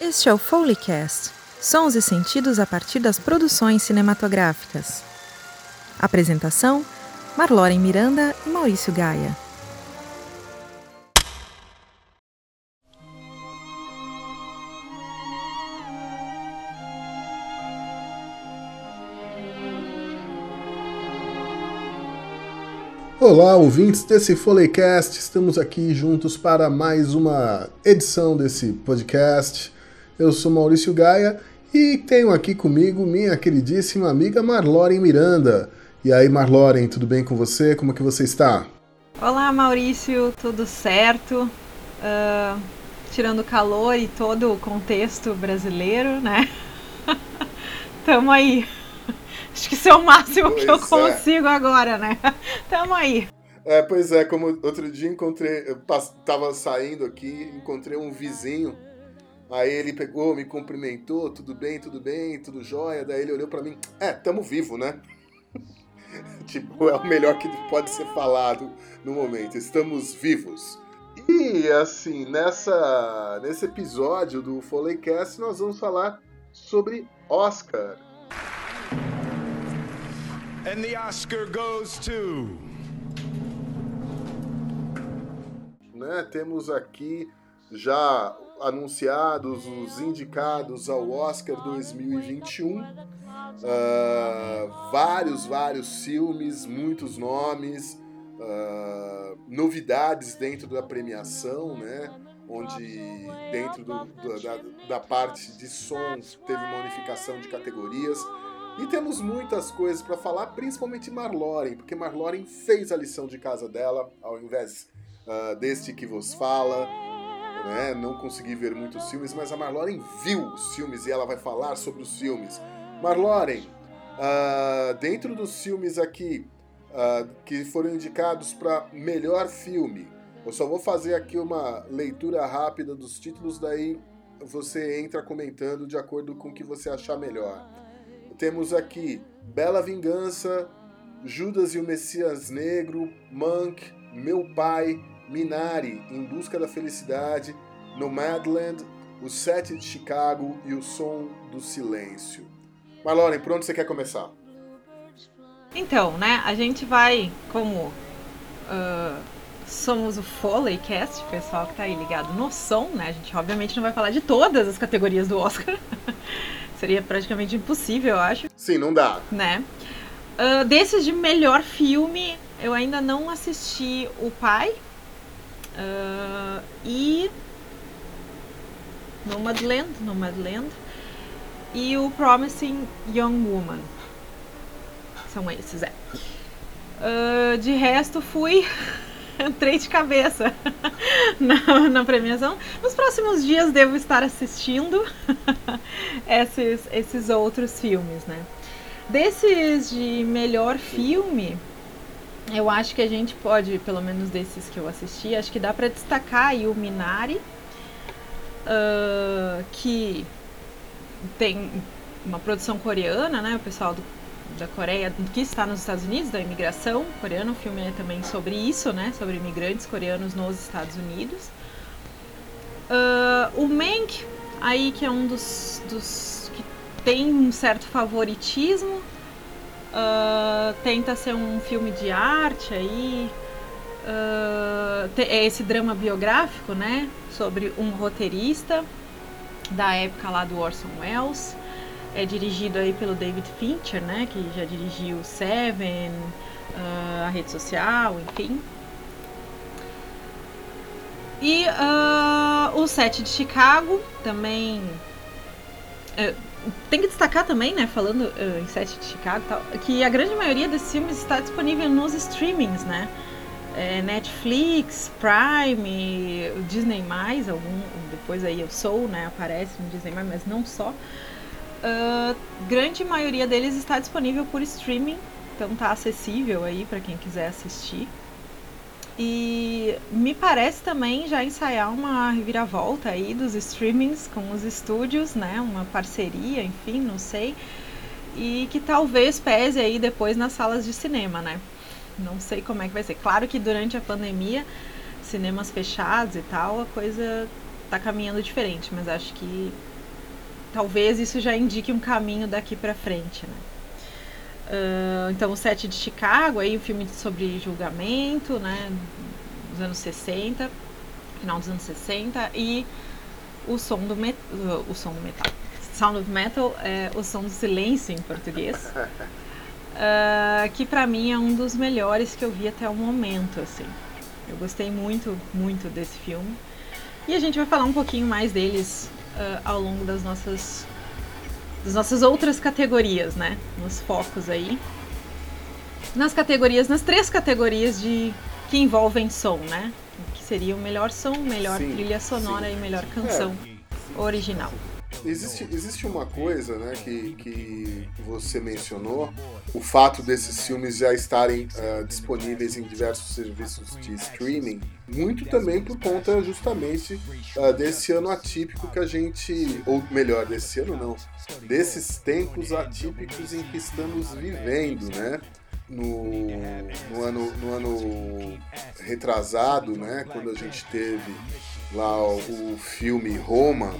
Este é o Foleycast, sons e sentidos a partir das produções cinematográficas. Apresentação: Marloren Miranda e Maurício Gaia. Olá, ouvintes desse Foleycast, estamos aqui juntos para mais uma edição desse podcast. Eu sou Maurício Gaia e tenho aqui comigo minha queridíssima amiga Marloren Miranda. E aí, Marloren, tudo bem com você? Como é que você está? Olá, Maurício, tudo certo? Uh, tirando o calor e todo o contexto brasileiro, né? Tamo aí. Acho que isso é o máximo pois que eu é. consigo é. agora, né? Tamo aí. É, pois é, como outro dia encontrei, eu tava saindo aqui, encontrei um vizinho, aí ele pegou, me cumprimentou, tudo bem, tudo bem, tudo jóia, daí ele olhou para mim, é, tamo vivo, né? tipo, é o melhor que pode ser falado no momento, estamos vivos. E assim, nessa, nesse episódio do Foleycast nós vamos falar sobre Oscar. And the Oscar goes to. Né, temos aqui já anunciados os indicados ao Oscar 2021. Uh, ah, vários, vários filmes, muitos nomes, uh, novidades dentro da premiação, né? onde dentro do, da, da parte de som teve uma unificação de categorias. E temos muitas coisas para falar, principalmente Marloren, porque Marloren fez a lição de casa dela, ao invés uh, deste que vos fala. Né? Não consegui ver muitos filmes, mas a Marloren viu os filmes e ela vai falar sobre os filmes. Marloren, uh, dentro dos filmes aqui uh, que foram indicados para melhor filme, eu só vou fazer aqui uma leitura rápida dos títulos, daí você entra comentando de acordo com o que você achar melhor. Temos aqui Bela Vingança, Judas e o Messias Negro, Monk, Meu Pai, Minari, Em Busca da Felicidade, Nomadland, O Sete de Chicago e O Som do Silêncio. Marloren, por onde você quer começar? Então, né, a gente vai, como uh, somos o Foleycast, pessoal que tá aí ligado no som, né, a gente obviamente não vai falar de todas as categorias do Oscar, Seria praticamente impossível, eu acho. Sim, não dá. Né? Uh, desses de melhor filme, eu ainda não assisti O Pai. Uh, e. Nomadland, Nomadland. E o Promising Young Woman. São esses, é. Uh, de resto, fui entrei de cabeça na, na premiação. Nos próximos dias devo estar assistindo esses, esses outros filmes, né? Desses de melhor filme, eu acho que a gente pode, pelo menos desses que eu assisti, acho que dá para destacar aí o Minari, uh, que tem uma produção coreana, né? O pessoal do da Coreia, que está nos Estados Unidos, da imigração coreana. O filme é também sobre isso, né? Sobre imigrantes coreanos nos Estados Unidos. Uh, o Mank, aí que é um dos, dos que tem um certo favoritismo, uh, tenta ser um filme de arte aí. Uh, é esse drama biográfico, né? Sobre um roteirista da época lá do Orson Welles é dirigido aí pelo David Fincher, né, que já dirigiu Seven, uh, a rede social, enfim. E uh, o set de Chicago também uh, tem que destacar também, né, falando uh, em set de Chicago, tal, que a grande maioria desses filmes está disponível nos streamings, né? É, Netflix, Prime, Disney+, algum, depois aí eu sou, né, aparece no Disney+, mas não só. Uh, grande maioria deles está disponível por streaming, então tá acessível aí para quem quiser assistir. E me parece também já ensaiar uma reviravolta aí dos streamings com os estúdios, né? Uma parceria, enfim, não sei. E que talvez pese aí depois nas salas de cinema, né? Não sei como é que vai ser. Claro que durante a pandemia, cinemas fechados e tal, a coisa tá caminhando diferente, mas acho que talvez isso já indique um caminho daqui para frente, né? Uh, então, o Sete de Chicago, aí um filme sobre julgamento, né, dos anos 60, final dos anos 60, e o som do, met o som do metal. Sound of Metal é o som do silêncio em português. Uh, que para mim é um dos melhores que eu vi até o momento, assim. Eu gostei muito, muito desse filme. E a gente vai falar um pouquinho mais deles uh, ao longo das nossas, das nossas outras categorias, né? Nos focos aí. Nas categorias, nas três categorias de que envolvem som, né? Que seria o melhor som, melhor sim, trilha sonora sim. e melhor canção é. original. Existe, existe uma coisa né, que, que você mencionou, o fato desses filmes já estarem uh, disponíveis em diversos serviços de streaming, muito também por conta justamente uh, desse ano atípico que a gente, ou melhor, desse ano não, desses tempos atípicos em que estamos vivendo, né? No, no, ano, no ano retrasado, né, quando a gente teve lá o, o filme Roma,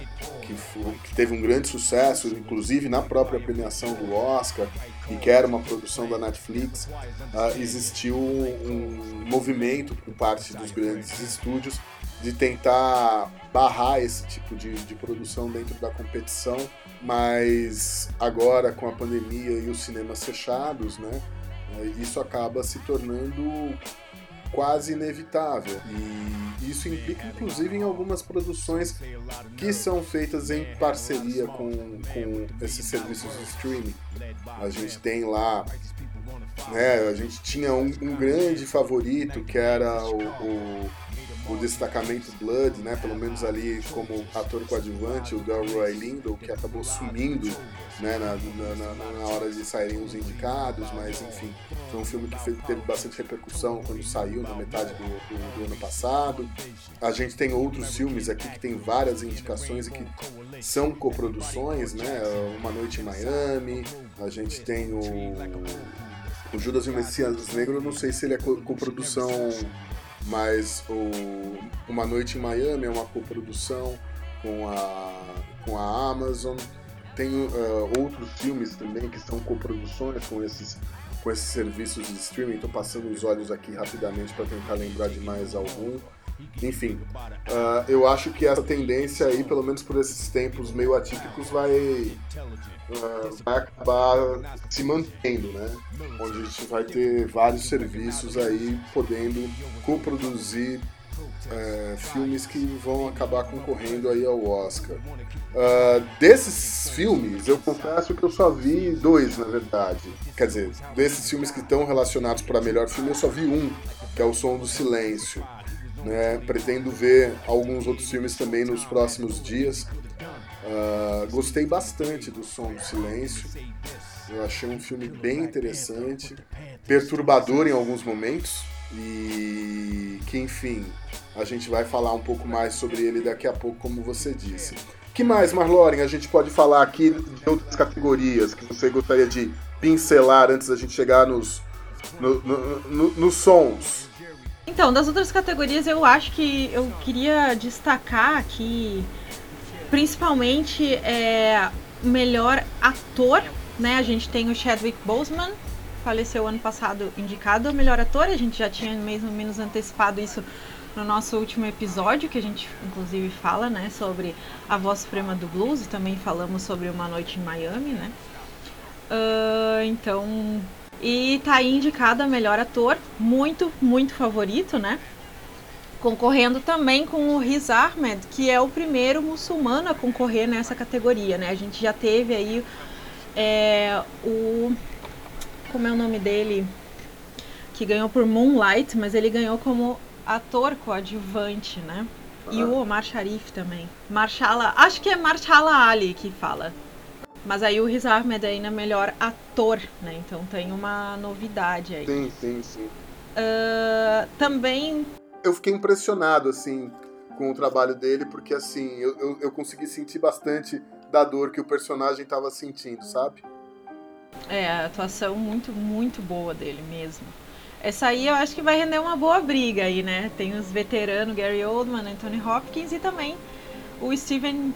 que, que, teve um grande sucesso, inclusive na própria premiação do Oscar, e que era uma produção da Netflix, uh, existiu um movimento por parte dos grandes estúdios de tentar barrar esse tipo de, de produção dentro da competição, mas agora com a pandemia e os cinemas fechados, né, isso acaba se tornando quase inevitável. E isso implica, inclusive, em algumas produções que são feitas em parceria com, com esses serviços de streaming. A gente tem lá. Né, a gente tinha um, um grande favorito que era o, o o destacamento Blood, né, pelo menos ali como ator coadjuvante, o Delroy Lindo, que acabou sumindo né, na, na, na, hora de saírem os indicados, mas enfim, foi um filme que fez, teve bastante repercussão quando saiu na metade do, do, do, ano passado. A gente tem outros filmes aqui que tem várias indicações e que são coproduções, né, Uma Noite em Miami, a gente tem o, o Judas e o Messias Negro, eu não sei se ele é coprodução mas o Uma Noite em Miami é uma coprodução com a, com a Amazon. Tem uh, outros filmes também que são coproduções com esses, com esses serviços de streaming. Estou passando os olhos aqui rapidamente para tentar lembrar de mais algum. Enfim, uh, eu acho que essa tendência aí, pelo menos por esses tempos meio atípicos, vai, uh, vai acabar se mantendo, né? Onde a gente vai ter vários serviços aí podendo coproduzir uh, filmes que vão acabar concorrendo aí ao Oscar. Uh, desses filmes, eu confesso que eu só vi dois, na verdade. Quer dizer, desses filmes que estão relacionados para melhor filme, eu só vi um, que é O Som do Silêncio. Né? Pretendo ver alguns outros filmes também nos próximos dias. Uh, gostei bastante do Som do Silêncio. Eu achei um filme bem interessante, perturbador em alguns momentos e que, enfim, a gente vai falar um pouco mais sobre ele daqui a pouco, como você disse. que mais, Marloren, a gente pode falar aqui de outras categorias que você gostaria de pincelar antes da gente chegar nos, no, no, no, nos sons? Então, das outras categorias, eu acho que eu queria destacar aqui, principalmente, é, melhor ator, né? A gente tem o Chadwick Boseman, faleceu ano passado indicado a melhor ator, a gente já tinha mais ou menos antecipado isso no nosso último episódio, que a gente inclusive fala, né, sobre a voz suprema do blues, e também falamos sobre Uma Noite em Miami, né? Uh, então, e tá aí indicado a melhor ator, muito, muito favorito, né? Concorrendo também com o Riz Ahmed, que é o primeiro muçulmano a concorrer nessa categoria, né? A gente já teve aí é, o. Como é o nome dele? Que ganhou por Moonlight, mas ele ganhou como ator coadjuvante, né? E o Omar Sharif também. Marshala, acho que é Marshala Ali que fala. Mas aí o Riz Ahmed ainda é melhor ator, né? Então tem uma novidade aí. Sim, sim, sim. Uh, também. Eu fiquei impressionado, assim, com o trabalho dele, porque, assim, eu, eu, eu consegui sentir bastante da dor que o personagem estava sentindo, sabe? É, a atuação muito, muito boa dele mesmo. Essa aí eu acho que vai render uma boa briga aí, né? Tem os veteranos Gary Oldman, Anthony Hopkins e também o Steven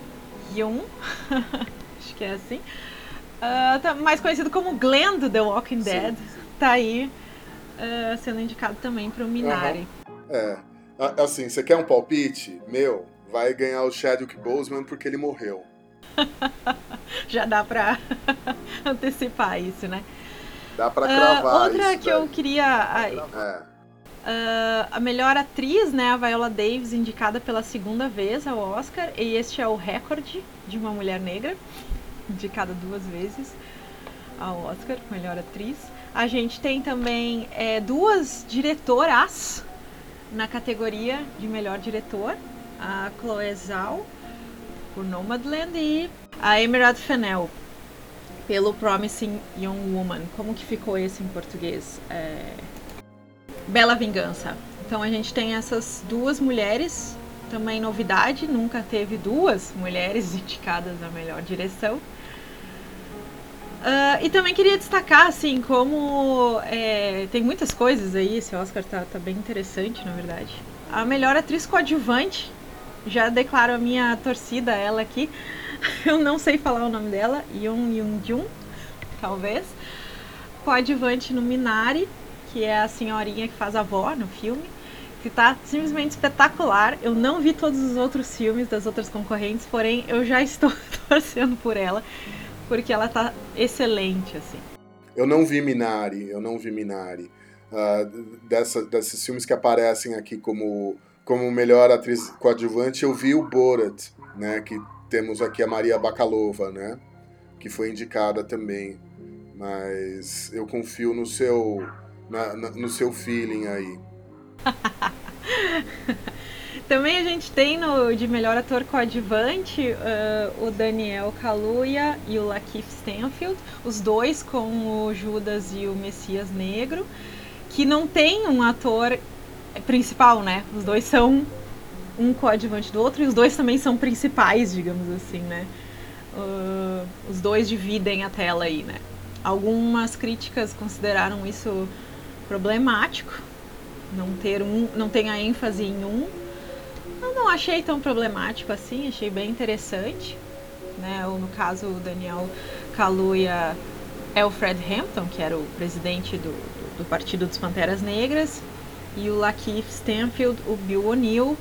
Yeun, acho que é assim, uh, tá mais conhecido como Glenn do The Walking Dead, sim, sim. tá aí uh, sendo indicado também para o Minari. Uhum. É, assim, você quer um palpite? Meu, vai ganhar o Chadwick Boseman porque ele morreu. Já dá pra antecipar isso, né? Dá pra cravar uh, Outra que eu queria... É. Uh, a melhor atriz, né, a Viola Davis, indicada pela segunda vez ao Oscar, e este é o recorde de uma mulher negra, indicada duas vezes ao Oscar, melhor atriz. A gente tem também é, duas diretoras na categoria de melhor diretor, a Chloe Zhao por Nomadland e a Emerald Fennell pelo Promising Young Woman. Como que ficou esse em português? É... Bela Vingança. Então a gente tem essas duas mulheres, também novidade, nunca teve duas mulheres indicadas a melhor direção. Uh, e também queria destacar, assim, como é, tem muitas coisas aí, esse Oscar tá, tá bem interessante, na verdade. A melhor atriz coadjuvante, já declaro a minha torcida ela aqui. Eu não sei falar o nome dela, Yoon Yoon Jun, talvez. Coadjuvante no Minari, que é a senhorinha que faz a avó no filme, que tá simplesmente espetacular. Eu não vi todos os outros filmes das outras concorrentes, porém eu já estou torcendo por ela, porque ela tá excelente, assim. Eu não vi Minari, eu não vi Minari. Uh, dessa, desses filmes que aparecem aqui como, como melhor atriz coadjuvante, eu vi o Borat, né? Que temos aqui a Maria Bakalova, né? Que foi indicada também. Mas eu confio no seu na, na, no seu feeling aí. Também a gente tem no, de melhor ator coadjuvante uh, o Daniel Kaluuya e o Lakeith Stanfield, os dois com o Judas e o Messias Negro, que não tem um ator principal, né? Os dois são um coadjuvante do outro e os dois também são principais, digamos assim, né? Uh, os dois dividem a tela aí, né? Algumas críticas consideraram isso problemático não ter um, não tem a ênfase em um. Eu não achei tão problemático assim, achei bem interessante, né? Ou no caso o Daniel Kaluuya é o Fred Hampton, que era o presidente do, do, do Partido dos Panteras Negras, e o Lakeith Stanfield, o Bill O'Neill,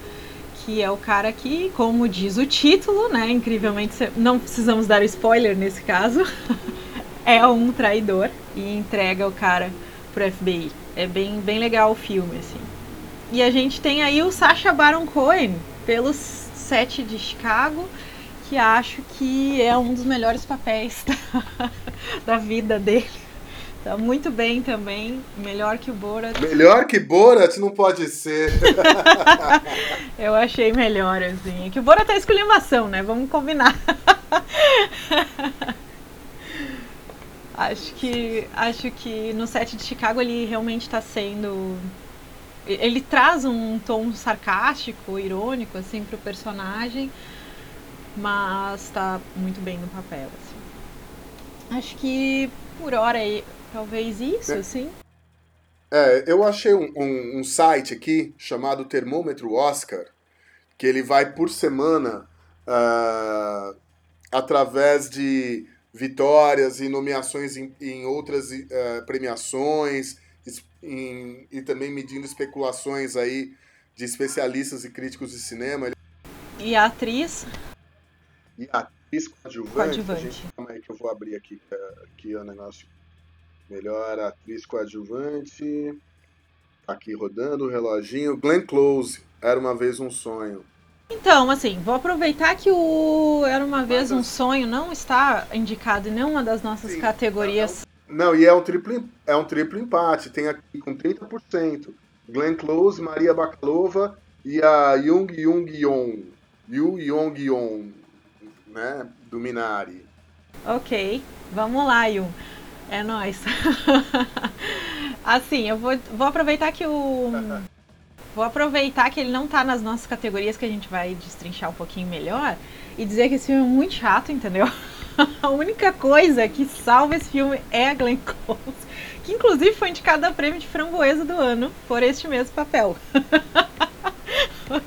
que é o cara que, como diz o título, né? Incrivelmente, não precisamos dar spoiler nesse caso, é um traidor e entrega o cara pro FBI. É bem, bem legal o filme, assim. E a gente tem aí o Sacha Baron Cohen, pelos Sete de Chicago, que acho que é um dos melhores papéis da, da vida dele. Tá muito bem também, melhor que o Borat. Melhor que Borat não pode ser. Eu achei melhor, assim. É que o Borat é esculhambação, né? Vamos combinar. Acho que, acho que no set de Chicago ele realmente está sendo. Ele traz um tom sarcástico, irônico, assim, pro personagem, mas está muito bem no papel, assim. Acho que por hora talvez isso, é. assim. É, eu achei um, um, um, site aqui chamado Termômetro Oscar, que ele vai por semana uh, através de vitórias e nomeações em, em outras uh, premiações em, e também medindo especulações aí de especialistas e críticos de cinema. E a atriz? E a atriz coadjuvante. coadjuvante. Gente, calma aí que eu vou abrir aqui, aqui o negócio. Melhor atriz coadjuvante. Tá aqui rodando o reloginho. Glenn Close, Era Uma Vez Um Sonho. Então, assim, vou aproveitar que o Era Uma Vez um Sonho não está indicado em nenhuma das nossas Sim, categorias. Não, e é um, triplo, é um triplo empate, tem aqui com 30%. Glenn Close, Maria Bakalova e a Jung Jung Yeon. Yu Yong Yeon, né, do Minari. Ok, vamos lá, Yun. É nóis. assim, eu vou, vou aproveitar que o... Vou aproveitar que ele não tá nas nossas categorias que a gente vai destrinchar um pouquinho melhor e dizer que esse filme é muito chato, entendeu? a única coisa que salva esse filme é a Glenn Close, que inclusive foi indicada a prêmio de framboesa do ano por este mesmo papel.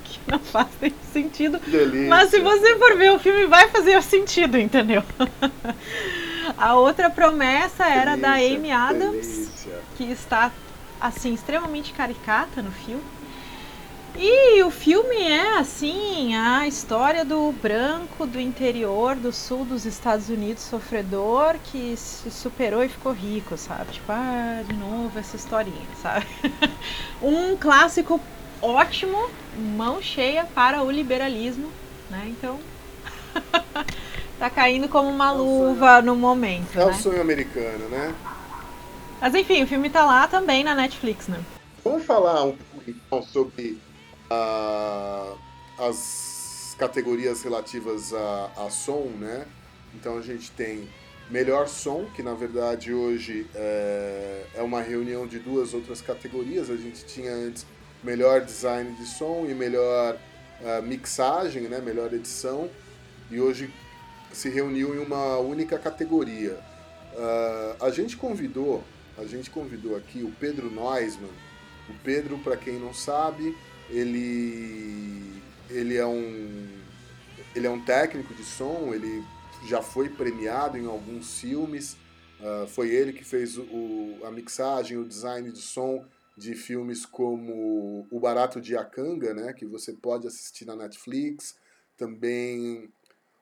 que não faz sentido. Delícia. Mas se você for ver o filme, vai fazer sentido, entendeu? A outra promessa era da Delícia, Amy Adams, delícia. que está assim extremamente caricata no filme. E o filme é assim a história do branco do interior do sul dos Estados Unidos sofredor que se superou e ficou rico, sabe? Tipo, ah, de novo essa historinha, sabe? um clássico ótimo, mão cheia para o liberalismo, né? Então tá caindo como uma É o luva no momento, É o né? sonho americano, né? Mas enfim, o filme tá lá também na Netflix, né? Vamos falar um pouco então sobre ah, as categorias relativas a, a som, né? Então a gente tem melhor som, que na verdade hoje é, é uma reunião de duas outras categorias. A gente tinha antes melhor design de som e melhor ah, mixagem, né? Melhor edição. E hoje se reuniu em uma única categoria. Ah, a gente convidou, a gente convidou aqui o Pedro Neusmann. O Pedro, para quem não sabe, ele ele é um ele é um técnico de som, ele já foi premiado em alguns filmes. Ah, foi ele que fez o, a mixagem, o design de som de filmes como O Barato de Akanga, né, que você pode assistir na Netflix. Também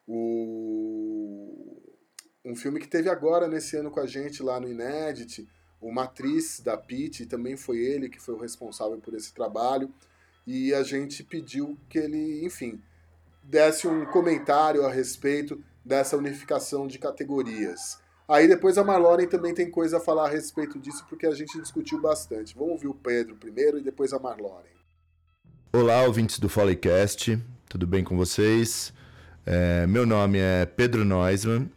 o, um filme que teve agora nesse ano com a gente lá no Inédit, o Matriz da Pitt, também foi ele que foi o responsável por esse trabalho. E a gente pediu que ele, enfim, desse um comentário a respeito dessa unificação de categorias. Aí depois a Marloren também tem coisa a falar a respeito disso, porque a gente discutiu bastante. Vamos ouvir o Pedro primeiro e depois a Marloren. Olá, ouvintes do Foleycast, tudo bem com vocês? É, meu nome é Pedro Neusmann,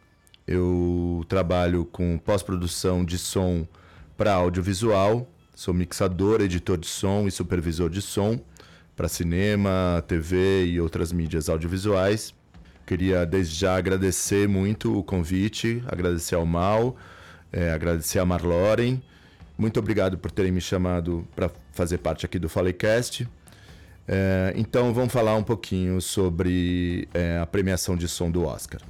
eu trabalho com pós-produção de som para audiovisual, sou mixador, editor de som e supervisor de som para cinema, TV e outras mídias audiovisuais. Queria desde já agradecer muito o convite, agradecer ao Mal, é, agradecer a Marloren. Muito obrigado por terem me chamado para fazer parte aqui do Foleycast. É, então vamos falar um pouquinho sobre é, a premiação de som do Oscar.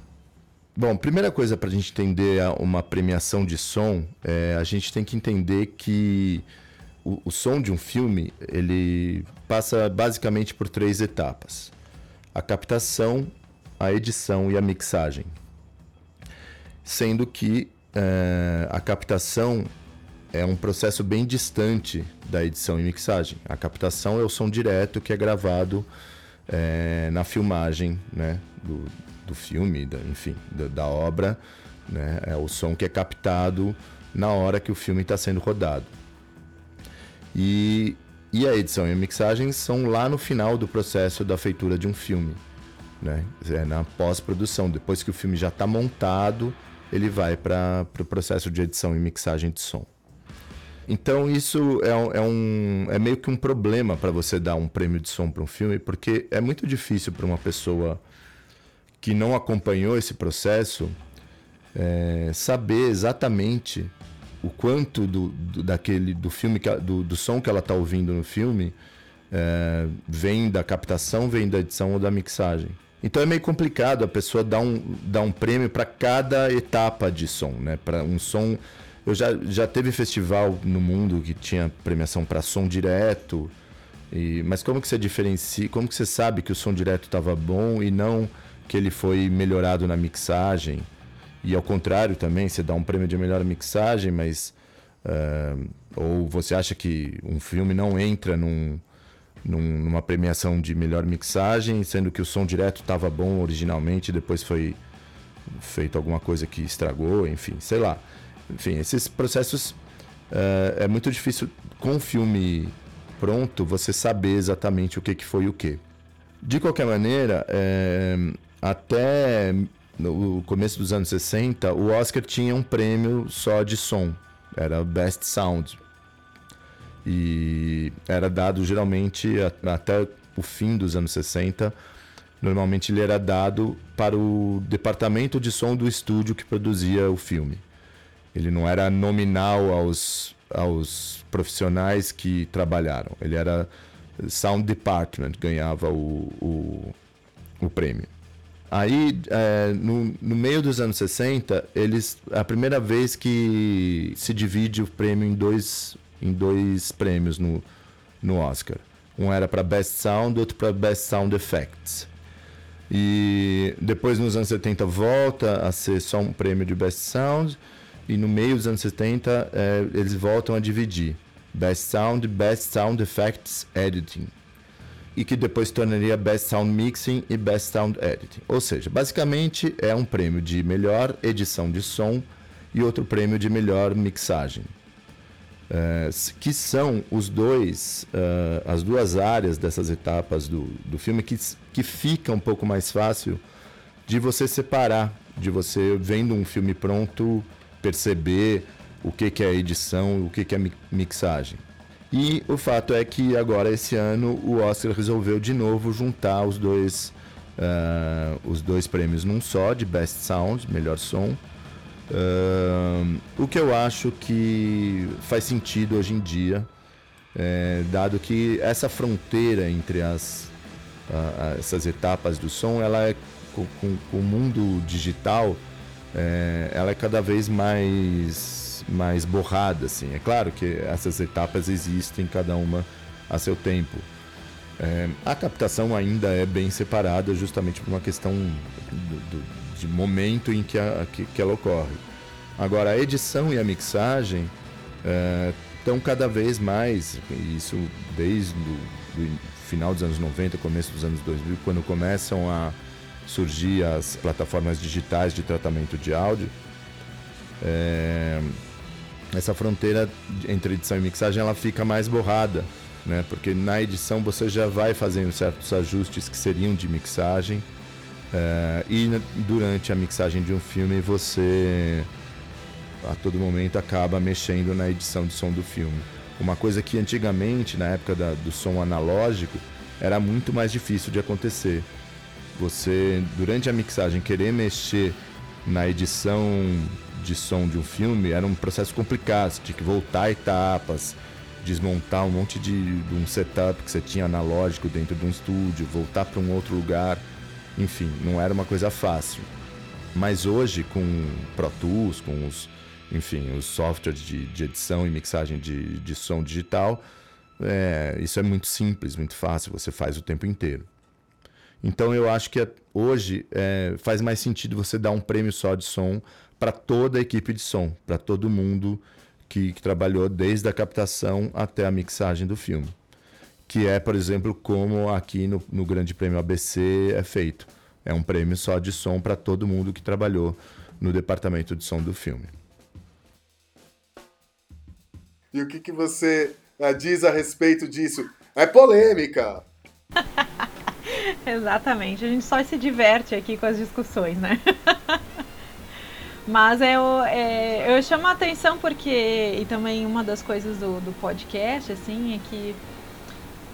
Bom, primeira coisa para a gente entender uma premiação de som, é, a gente tem que entender que o, o som de um filme ele passa basicamente por três etapas: a captação, a edição e a mixagem. Sendo que é, a captação é um processo bem distante da edição e mixagem. A captação é o som direto que é gravado é, na filmagem né, do, do filme, da- enfim, da, da obra. Né, é o som que é captado na hora que o filme está sendo rodado. E, e a edição e a mixagem são lá no final do processo da feitura de um filme. Né? É na pós-produção. Depois que o filme já está montado, ele vai para o pro processo de edição e mixagem de som. Então isso é, é, um, é meio que um problema para você dar um prêmio de som para um filme, porque é muito difícil para uma pessoa que não acompanhou esse processo é, saber exatamente o quanto do, do- daquele do filme que do, do som que ela está ouvindo no filme é, vem da captação, vem da edição ou da mixagem. Então é meio complicado a pessoa dar um, dar um prêmio para cada etapa de som, né? Para um som eu já, já teve festival no mundo que tinha premiação para som direto. E, mas como que você diferencia? Como que você sabe que o som direto estava bom e não que ele foi melhorado na mixagem? E ao contrário também, você dá um prêmio de melhor mixagem, mas ah, ou você acha que um filme não entra num, num- numa premiação de melhor mixagem, sendo que o som direto estava bom originalmente, depois foi feito alguma coisa que estragou, enfim, sei lá. Enfim, esses processos eh, é muito difícil com o filme pronto você saber exatamente o que, que foi o que. De qualquer maneira, eh, até no começo dos anos 60, o Oscar tinha um prêmio só de som, era Best Sound. E era dado geralmente até o fim dos anos 60. Normalmente ele era dado para o departamento de som do estúdio que produzia o filme. Ele não era nominal aos, aos profissionais que trabalharam. Ele era Sound Department ganhava o, o, o prêmio. Aí, é, no, no, meio dos anos 60, eles a primeira vez que se divide o prêmio em dois, em dois prêmios no, no Oscar. Um era para Best Sound, outro para Best Sound Effects. E depois, nos anos 70, volta a ser só um prêmio de Best Sound. E no meio dos anos 70, é, eles voltam a dividir Best Sound, Best Sound Effects Editing e que depois tornaria Best Sound Mixing e Best Sound Editing. Ou seja, basicamente é um prêmio de melhor edição de som e outro prêmio de melhor mixagem. É, que são os dois, uh, as duas áreas dessas etapas do, do filme que, que fica um pouco mais fácil de você separar, de você vendo um filme pronto perceber o que, que é edição, o que, que é mixagem. E o fato é que agora, esse ano, o Oscar resolveu de novo juntar os dois, uh, os dois prêmios num só, de Best Sound, melhor som. Uh, o que eu acho que faz sentido hoje em dia, é, dado que essa fronteira entre as, uh, essas etapas do som, ela é com, com, o mundo digital, é, ela é cada vez mais mais borrada, assim. É claro que essas etapas existem, cada uma a seu tempo. É, a captação ainda é bem separada, justamente por uma questão do, do, de momento em que, a, que, que, ela ocorre. Agora, a edição e a mixagem estão é, cada vez mais, isso desde o final dos anos 90, começo dos anos 2000, quando começam a surgir as plataformas digitais de tratamento de áudio. É, essa fronteira entre edição e mixagem ela fica mais borrada, né? Porque na edição você já vai fazendo certos ajustes que seriam de mixagem é, e durante a mixagem de um filme você a todo momento acaba mexendo na edição de som do filme. Uma coisa que antigamente, na época da, do som analógico, era muito mais difícil de acontecer. Você, durante a mixagem, querer mexer na edição de som de um filme era um processo complicado. Você tinha que voltar etapas, desmontar um monte de, de um setup que você tinha analógico dentro de um estúdio, voltar para um outro lugar. Enfim, não era uma coisa fácil. Mas hoje, com Pro Tools, com os, enfim, os softwares de, de edição e mixagem de, de som digital, é, isso é muito simples, muito fácil, você faz o tempo inteiro. Então eu acho que hoje é, faz mais sentido você dar um prêmio só de som para toda a equipe de som, para todo mundo que, que, trabalhou desde a captação até a mixagem do filme. Que é, por exemplo, como aqui no, no Grande Prêmio ABC é feito. É um prêmio só de som para todo mundo que trabalhou no departamento de som do filme. E o que, que você uh, diz a respeito disso? É polêmica! Exatamente, a gente só se diverte aqui com as discussões, né? Mas eu, é, eu chamo a atenção porque, e também uma das coisas do, do podcast, assim, é que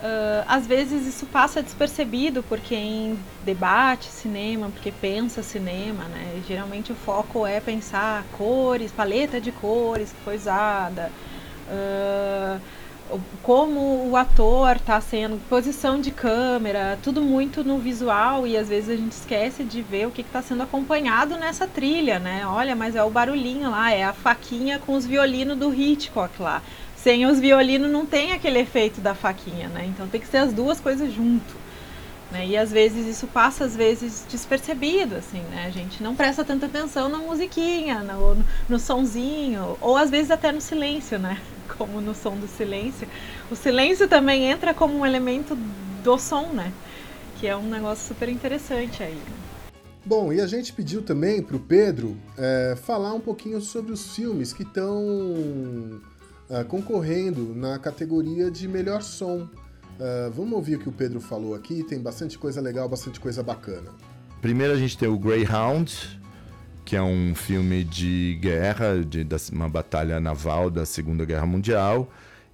uh, às vezes isso passa despercebido por quem debate cinema, porque pensa cinema, né? Geralmente o foco é pensar cores, paleta de cores foi usada. Uh, como o ator está sendo, posição de câmera, tudo muito no visual e às vezes a gente esquece de ver o que está sendo acompanhado nessa trilha, né? Olha, mas é o barulhinho lá, é a faquinha com os violinos do Hitchcock lá. Sem os violinos não tem aquele efeito da faquinha, né? Então tem que ser as duas coisas junto. Né? E às vezes isso passa às vezes despercebido, assim, né? A gente não presta tanta atenção na musiquinha, no, no, no sonzinho, ou às vezes até no silêncio, né? Como no som do silêncio, o silêncio também entra como um elemento do som, né? Que é um negócio super interessante aí. Bom, e a gente pediu também para o Pedro é, falar um pouquinho sobre os filmes que estão é, concorrendo na categoria de melhor som. É, vamos ouvir o que o Pedro falou aqui, tem bastante coisa legal, bastante coisa bacana. Primeiro a gente tem o Greyhound, que é um filme de guerra, de, de uma batalha naval da Segunda Guerra Mundial,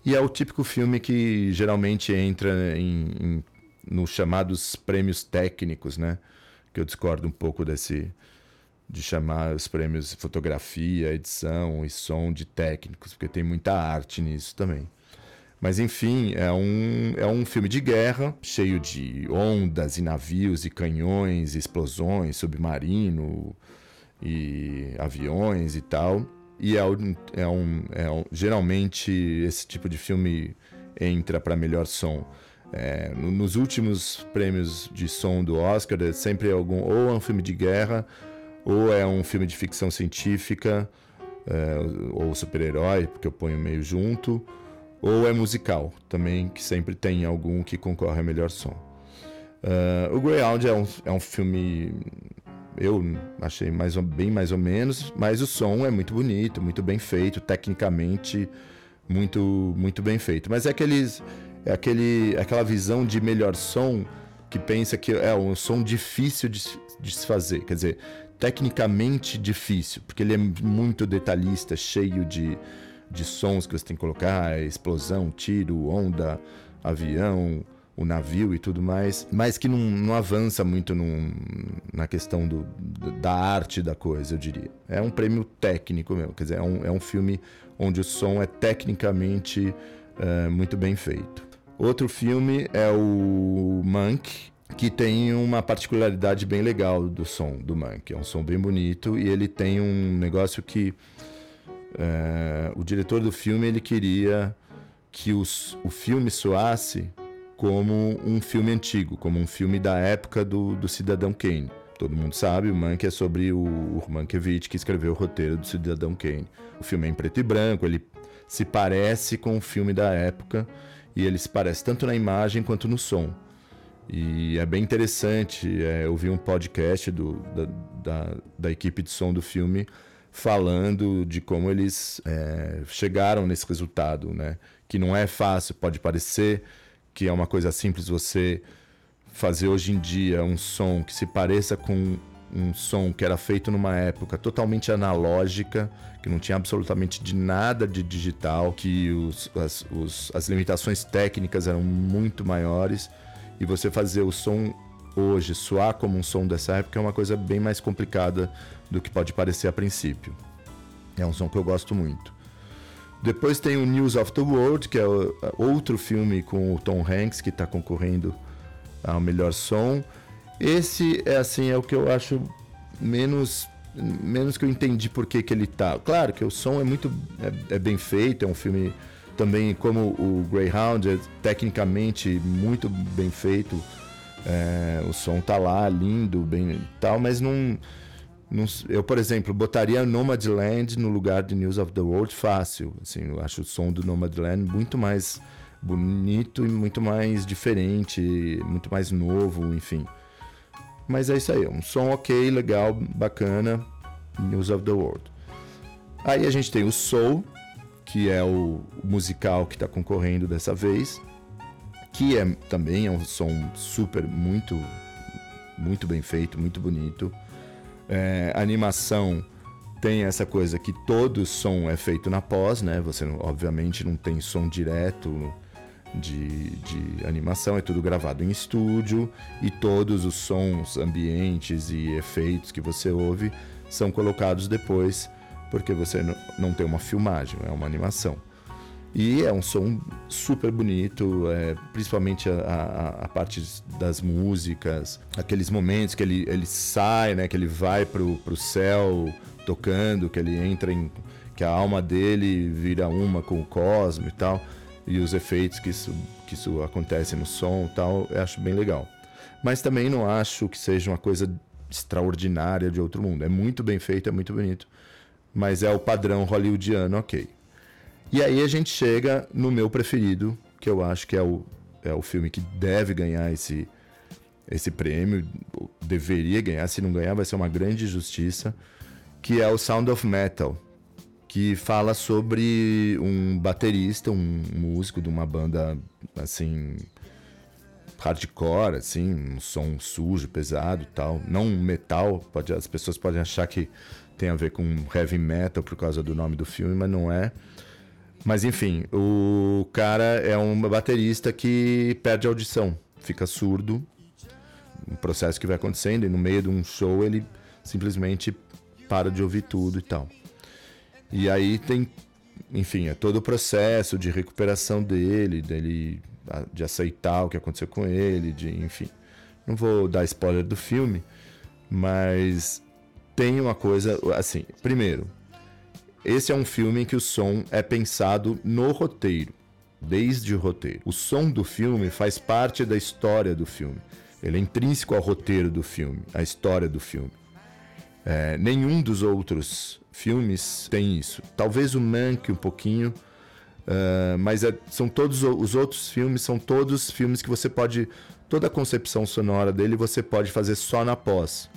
e é o típico filme que geralmente entra em, em, nos chamados prêmios técnicos, né? Que eu discordo um pouco desse de chamar os prêmios fotografia, edição e som de técnicos, porque tem muita arte nisso também. Mas enfim, é um, é um filme de guerra, cheio de ondas e navios e canhões, explosões, submarino e aviões e tal. E é um, é um, é um geralmente esse tipo de filme entra para melhor som. É, nos últimos prêmios de som do Oscar, é sempre algum ou é um filme de guerra ou é um filme de ficção científica é, ou super-herói, porque eu ponho meio junto ou é musical, também que sempre tem algum que concorre a melhor som. Uh, o Greyhound é um, é um filme, eu achei mais ou, bem mais ou menos, mas o som é muito bonito, muito bem feito, tecnicamente muito muito bem feito. Mas é aqueles é aquele aquela visão de melhor som que pensa que é um som difícil de, de se fazer, quer dizer, tecnicamente difícil, porque ele é muito detalhista, cheio de de sons que você tem que colocar, explosão, tiro, onda, avião, o navio e tudo mais, mas que não, não avança muito num, na questão do, da arte da coisa, eu diria. É um prêmio técnico mesmo, quer dizer, é um, é um filme onde o som é tecnicamente uh, muito bem feito. Outro filme é o Monk, que tem uma particularidade bem legal do som do Monk. É um som bem bonito e ele tem um negócio que é, o diretor do filme ele queria que os, o filme soasse como um filme antigo, como um filme da época do, do Cidadão Kane. Todo mundo sabe, o Mank é sobre o, o Mankiewicz que escreveu o roteiro do Cidadão Kane. O filme é em preto e branco, ele se parece com o filme da época e ele se parece tanto na imagem quanto no som. E é bem interessante, é, eu vi um podcast do, da, da, da equipe de som do filme falando de como eles é, chegaram nesse resultado, né? Que não é fácil, pode parecer que é uma coisa simples você fazer hoje em dia um som que se pareça com um som que era feito numa época totalmente analógica, que não tinha absolutamente de nada de digital, que os, as, os, as limitações técnicas eram muito maiores, e você fazer o som hoje soar como um som dessa época é uma coisa bem mais complicada do que pode parecer a princípio. É um som que eu gosto muito. Depois tem o News of the World, que é outro filme com o Tom Hanks que está concorrendo ao melhor som. Esse é assim é o que eu acho menos menos que eu entendi por que, que ele tá. Claro que o som é muito é, é bem feito, é um filme também como o Greyhound é tecnicamente muito bem feito é, o som tá lá, lindo, bem tal, mas não, não, Eu, por exemplo, botaria Nomadland no lugar de News of the World fácil. Assim, eu acho o som do Nomadland muito mais bonito e muito mais diferente, muito mais novo, enfim. Mas é isso aí, um som ok, legal, bacana, News of the World. Aí a gente tem o Soul, que é o musical que está concorrendo dessa vez que é também é um som super muito muito bem feito, muito bonito. É, animação tem essa coisa que todo som é feito na pós, né? Você obviamente não tem som direto de, de animação, é tudo gravado em estúdio e todos os sons, ambientes e efeitos que você ouve são colocados depois, porque você não tem uma filmagem, é uma animação. E é um som super bonito, é, principalmente a, a, a, parte das músicas, aqueles momentos que ele, ele sai, né, que ele vai pro, pro céu tocando, que ele entra em. que a alma dele vira uma com o cosmo e tal, e os efeitos que isso, que isso acontece no som e tal, eu acho bem legal. Mas também não acho que seja uma coisa extraordinária de outro mundo. É muito bem feito, é muito bonito, mas é o padrão hollywoodiano, ok. E aí a gente chega no meu preferido, que eu acho que é o, é o filme que deve ganhar esse, esse prêmio, deveria ganhar, se não ganhar vai ser uma grande injustiça, que é o Sound of Metal, que fala sobre um baterista, um músico de uma banda assim hardcore, assim, um som sujo, pesado, tal, não metal, pode, as pessoas podem achar que tem a ver com heavy metal por causa do nome do filme, mas não é. Mas enfim, o cara é um baterista que perde a audição, fica surdo. Um processo que vai acontecendo e no meio de um show ele simplesmente para de ouvir tudo e tal. E aí tem enfim, é todo o processo de recuperação dele, dele de aceitar o que aconteceu com ele, de, enfim. Não vou dar spoiler do filme, mas tem uma coisa, assim, primeiro, esse é um filme em que o som é pensado no roteiro, desde o roteiro. O som do filme faz parte da história do filme. Ele é intrínseco ao roteiro do filme, à história do filme. É, nenhum dos outros filmes tem isso. Talvez o Mank um pouquinho, uh, mas é, são todos os outros filmes são todos filmes que você pode toda a concepção sonora dele você pode fazer só na pós.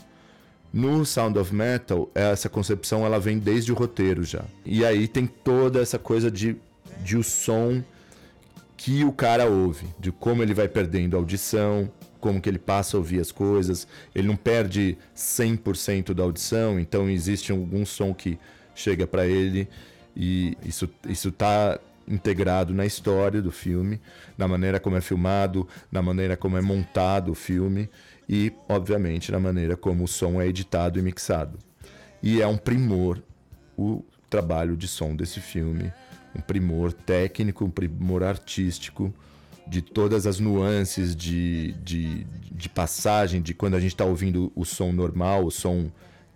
No Sound of Metal, essa concepção ela vem desde o roteiro já. E aí tem toda essa coisa de, de o som que o cara ouve, de como ele vai perdendo audição, como que ele passa a ouvir as coisas. Ele não perde 100% da audição, então existe algum som que chega para ele e isso isso tá integrado na história do filme, na maneira como é filmado, na maneira como é montado o filme e, obviamente, na maneira como o som é editado e mixado. E é um primor o trabalho de som desse filme, um primor técnico, um primor artístico, de todas as nuances de, de, de passagem, de quando a gente está ouvindo o som normal, o som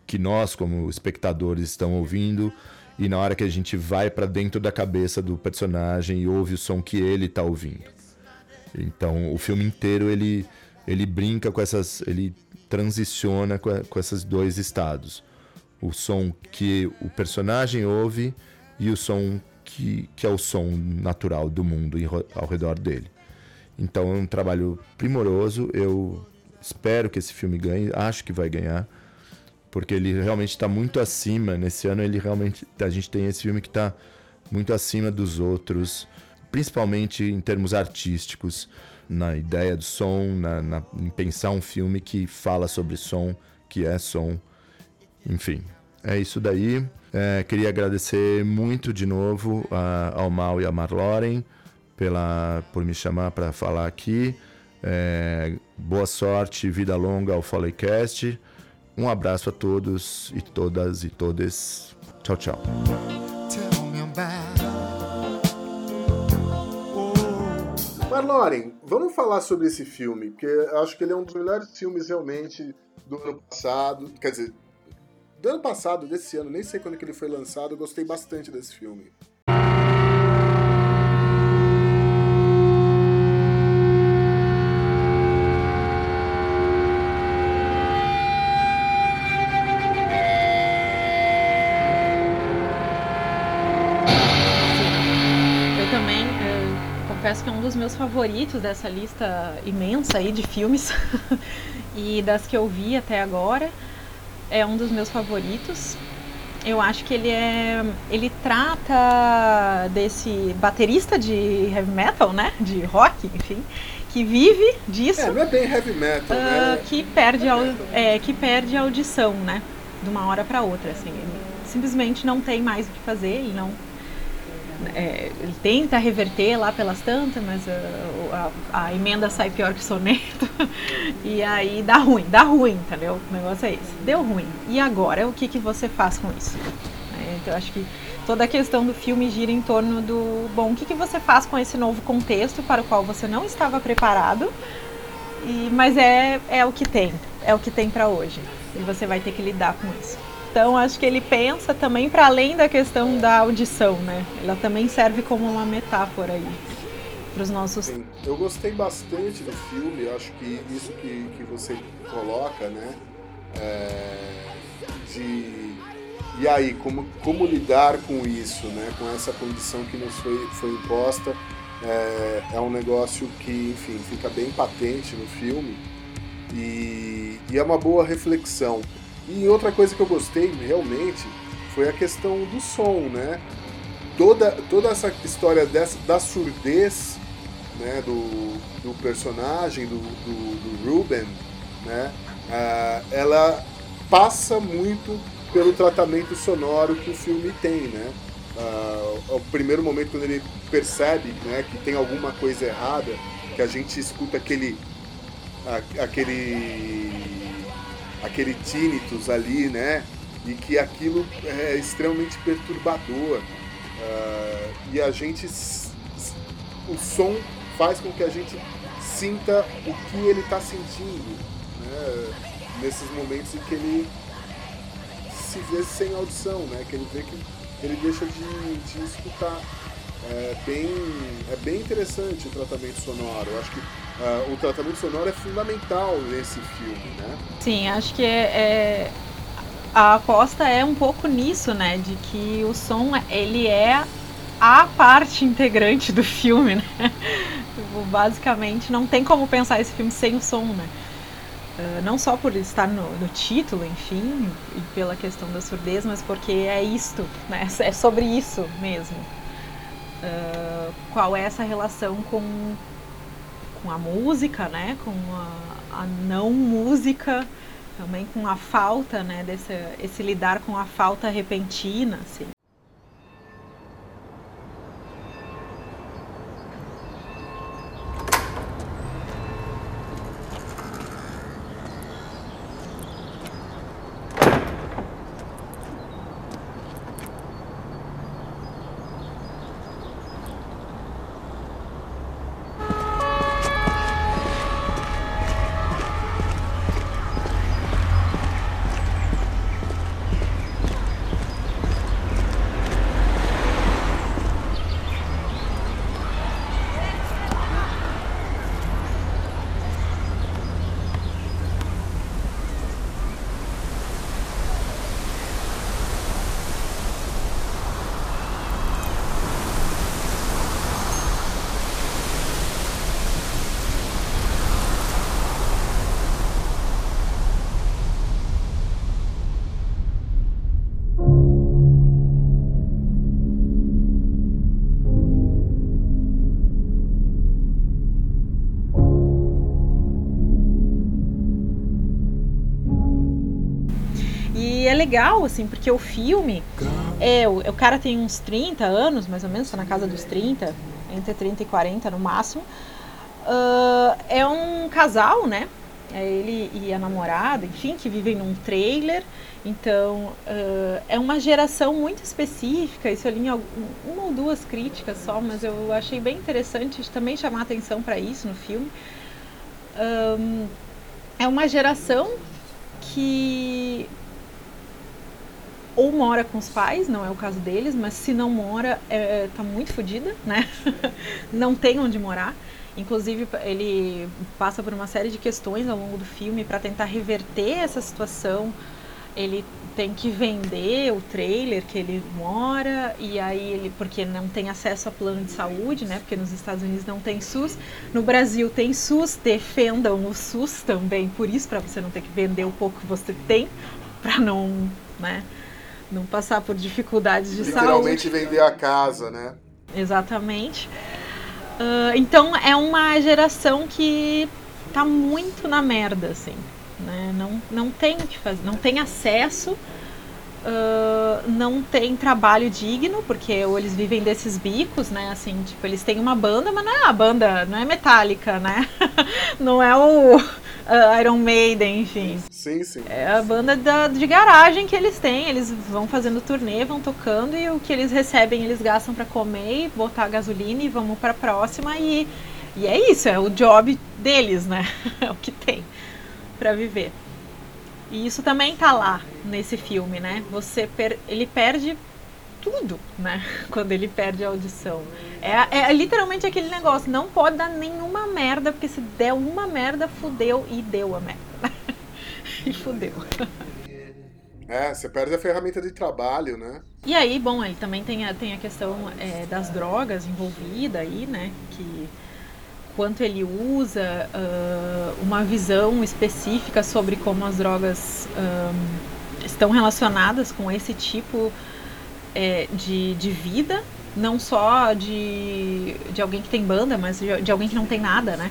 que nós, como espectadores, estão ouvindo, e na hora que a gente vai para dentro da cabeça do personagem e ouve o som que ele está ouvindo. Então, o filme inteiro ele ele brinca com essas, ele transiciona com, com esses dois estados. O som que o personagem ouve e o som que, que é o som natural do mundo ao redor dele. Então é um trabalho primoroso. Eu espero que esse filme ganhe, acho que vai ganhar, porque ele realmente está muito acima. Nesse ano ele realmente a gente tem esse filme que está muito acima dos outros, principalmente em termos artísticos na ideia do som, na, na, em pensar um filme que fala sobre som, que é som. Enfim, é isso daí. É, queria agradecer muito de novo a, ao Mal e a Marloren pela, por me chamar para falar aqui. É, boa sorte, vida longa ao Foleycast. Um abraço a todos e todas e todas. Tchau, tchau. Marloren, vamos falar sobre esse filme, porque acho que ele é um dos melhores filmes realmente do ano passado. Quer dizer, do ano passado, desse ano, nem sei quando que ele foi lançado, eu gostei bastante desse filme. Confesso que é um dos meus favoritos dessa lista imensa aí de filmes e das que eu vi até agora. É um dos meus favoritos. Eu acho que ele é. Ele trata desse baterista de heavy metal, né? De rock, enfim, que vive disso. É, não é bem heavy metal, uh, né? Que perde, a, é, que perde a audição, né? De uma hora para outra, assim. Ele simplesmente não tem mais o que fazer, ele não é, ele tenta reverter lá pelas tantas, mas a, a, a, emenda sai pior que soneto. e aí dá ruim, dá ruim, entendeu? O negócio é esse. Deu ruim. E agora, o que, que você faz com isso? É, então, acho que toda a questão do filme gira em torno do, bom, o que, que você faz com esse novo contexto para o qual você não estava preparado, e, mas é, é o que tem, é o que tem para hoje. E você vai ter que lidar com isso. Então acho que ele pensa também para além da questão da audição, né? Ela também serve como uma metáfora aí para os nossos. Sim, eu gostei bastante do filme. Acho que isso que, que você coloca, né? É, de e aí como como lidar com isso, né? Com essa condição que nos foi foi imposta é, é um negócio que enfim fica bem patente no filme e, e é uma boa reflexão. E outra coisa que eu gostei realmente foi a questão do som, né? Toda, toda essa história dessa, da surdez né, do, do personagem, do, do, do Ruben, né? Uh, ela passa muito pelo tratamento sonoro que o filme tem, né? Uh, o primeiro momento quando ele percebe né, que tem alguma coisa errada, que a gente escuta aquele, aquele aquele tinnitus ali, né? E que aquilo é extremamente perturbador. Uh, e a gente. O som faz com que a gente sinta o que ele está sentindo né? nesses momentos em que ele se vê sem audição, né? que ele vê que ele deixa de, de escutar. É bem, é bem interessante o tratamento sonoro. Eu acho que uh, o tratamento sonoro é fundamental nesse filme, né? Sim, acho que é, é, a aposta é um pouco nisso, né? De que o som ele é a parte integrante do filme, né? Tipo, basicamente, não tem como pensar esse filme sem o som, né? Uh, não só por estar no, no, título, enfim, e pela questão da surdez, mas porque é isto, né? É sobre isso mesmo. Uh, qual é essa relação com, com a música, né? Com a, a não música, também com a falta, né? Desse, esse lidar com a falta repentina, assim. Legal, assim, porque o filme. É, o, o cara tem uns 30 anos, mais ou menos, tá na casa dos 30, entre 30 e 40 no máximo. Uh, é um casal, né? É ele e a namorada, enfim, que vivem num trailer. Então, uh, é uma geração muito específica. Isso eu li em uma ou duas críticas só, mas eu achei bem interessante também chamar atenção para isso no filme. Um, é uma geração que ou mora com os pais, não é o caso deles, mas se não mora, é, tá muito fodida, né? não tem onde morar. Inclusive, ele passa por uma série de questões ao longo do filme para tentar reverter essa situação. Ele tem que vender o trailer que ele mora e aí ele porque não tem acesso a plano de saúde, né? Porque nos Estados Unidos não tem SUS, no Brasil tem SUS, defendam o SUS também, por isso para você não ter que vender o pouco que você tem para não, né? Não passar por dificuldades de Literalmente saúde. vender a casa, né? Exatamente. Uh, então é uma geração que tá muito na merda, assim. Né? Não, não tem o que fazer, não tem acesso, uh, não tem trabalho digno, porque ou eles vivem desses bicos, né? Assim, tipo, eles têm uma banda, mas não é a banda, não é metálica, né? não é o uh, Iron Maiden, enfim. Sim, sim. É a banda da, de garagem que eles têm. Eles vão fazendo turnê, vão tocando e o que eles recebem eles gastam para comer e botar gasolina e vamos para próxima e e é isso, é o job deles, né? é o que tem para viver. E isso também tá lá nesse filme, né? Você per ele perde tudo, né? Quando ele perde a audição. É, é, literalmente aquele negócio, não pode dar nenhuma merda, porque se der uma merda, fudeu e deu a merda. e fudeu. É, você perde a ferramenta de trabalho, né? E aí, bom, ele também tem a, tem a questão é, das drogas envolvida aí, né? Que quanto ele usa, uh, uma visão específica sobre como as drogas um, estão relacionadas com esse tipo é, de, de vida, não só de, de alguém que tem banda, mas de, de alguém que não tem nada, né?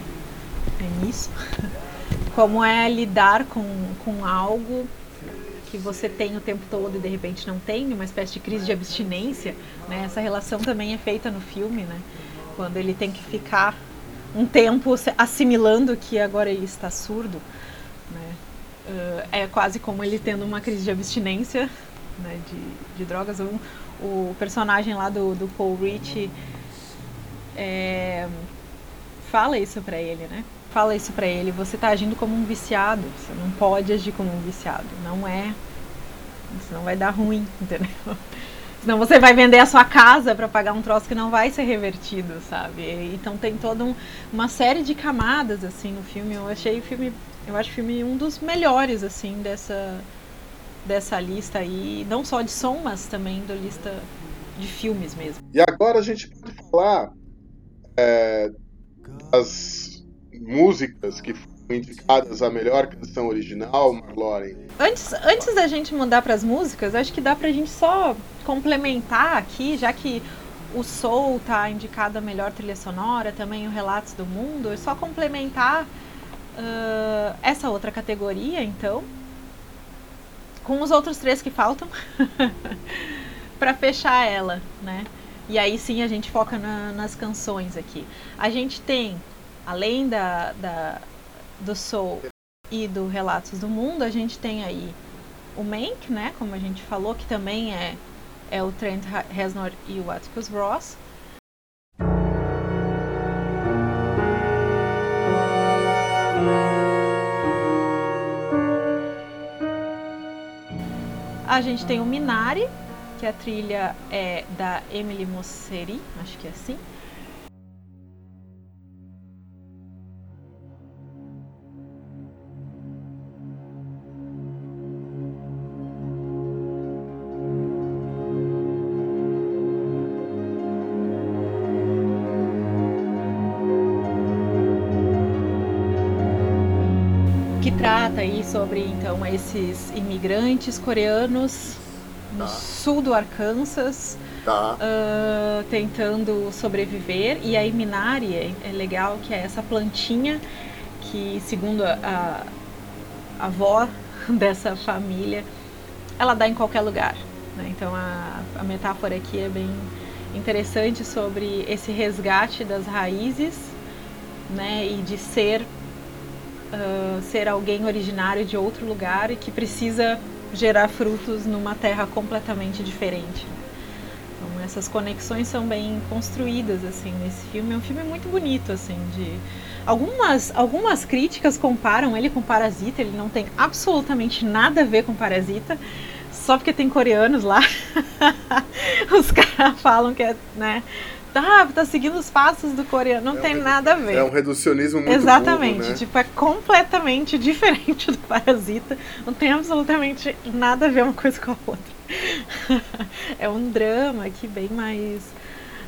É nisso. Como é lidar com, com algo que você tem o tempo todo e de repente não tem, uma espécie de crise de abstinência, né? Essa relação também é feita no filme, né? Quando ele tem que ficar um tempo assimilando que agora ele está surdo, né? Uh, é quase como ele tendo uma crise de abstinência né, de, de drogas. Um, o personagem lá do, do Paul Rich é, fala isso pra ele, né? Fala isso pra ele, você tá agindo como um viciado, você não pode agir como um viciado, não é, senão vai dar ruim, entendeu? Senão você vai vender a sua casa para pagar um troço que não vai ser revertido, sabe? Então tem toda um, uma série de camadas assim no filme. Eu achei o filme, eu acho o filme um dos melhores assim dessa dessa lista aí, não só de som, mas também da lista de filmes mesmo. E agora a gente pode falar é, das músicas que foram indicadas a melhor canção original, Marloren. Antes, antes da gente mudar para as músicas, acho que dá pra gente só complementar aqui, já que o Soul tá indicado a melhor trilha sonora, também o Relatos do Mundo, é só complementar uh, essa outra categoria, então, com os outros três que faltam, para fechar ela, né? E aí sim a gente foca na, nas canções aqui. A gente tem, além da, da, do Soul e do Relatos do Mundo, a gente tem aí o Mank, né? Como a gente falou, que também é, é o Trent Reznor e o Atticus Ross. A gente tem o Minari, que a trilha é da Emily Mosseri, acho que é assim. Sobre então esses imigrantes coreanos no Tá. sul do Arkansas Tá. ah, tentando sobreviver e a Minari é, é legal que é essa plantinha que segundo a, a, a avó dessa família ela dá em qualquer lugar né? então a, a metáfora aqui é bem interessante sobre esse resgate das raízes né e de ser ah, ser alguém originário de outro lugar e que precisa gerar frutos numa terra completamente diferente. Então essas conexões são bem construídas assim nesse filme. É um filme muito bonito assim de algumas algumas críticas comparam ele com Parasita. Ele não tem absolutamente nada a ver com Parasita. Só porque tem coreanos lá, os caras falam que é, né? Tá, tá seguindo os passos do coreano. Não É um tem redu- nada a ver. É um reducionismo muito Exatamente, burro, né? tipo, é completamente diferente do Parasita. Não tem absolutamente nada a ver uma coisa com a outra. é um drama aqui bem mais.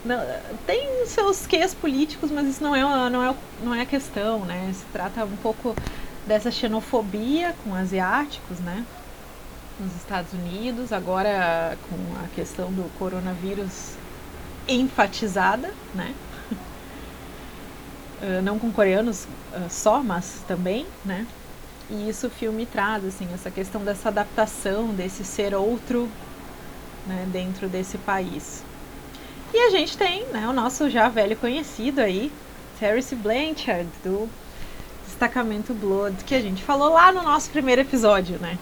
Não, tem seus quês políticos, mas isso não é, não, é, não é a questão, né? Se trata um pouco dessa xenofobia com asiáticos, né? Nos Estados Unidos, agora com a questão do coronavírus enfatizada, né? Uh, não com coreanos uh, só, mas também, né? E isso o filme traz, assim, essa questão dessa adaptação, desse ser outro, né, dentro desse país. E a gente tem, né, o nosso já velho conhecido aí, Terence Blanchard, do Destacamento Blood, que a gente falou lá no nosso primeiro episódio, né?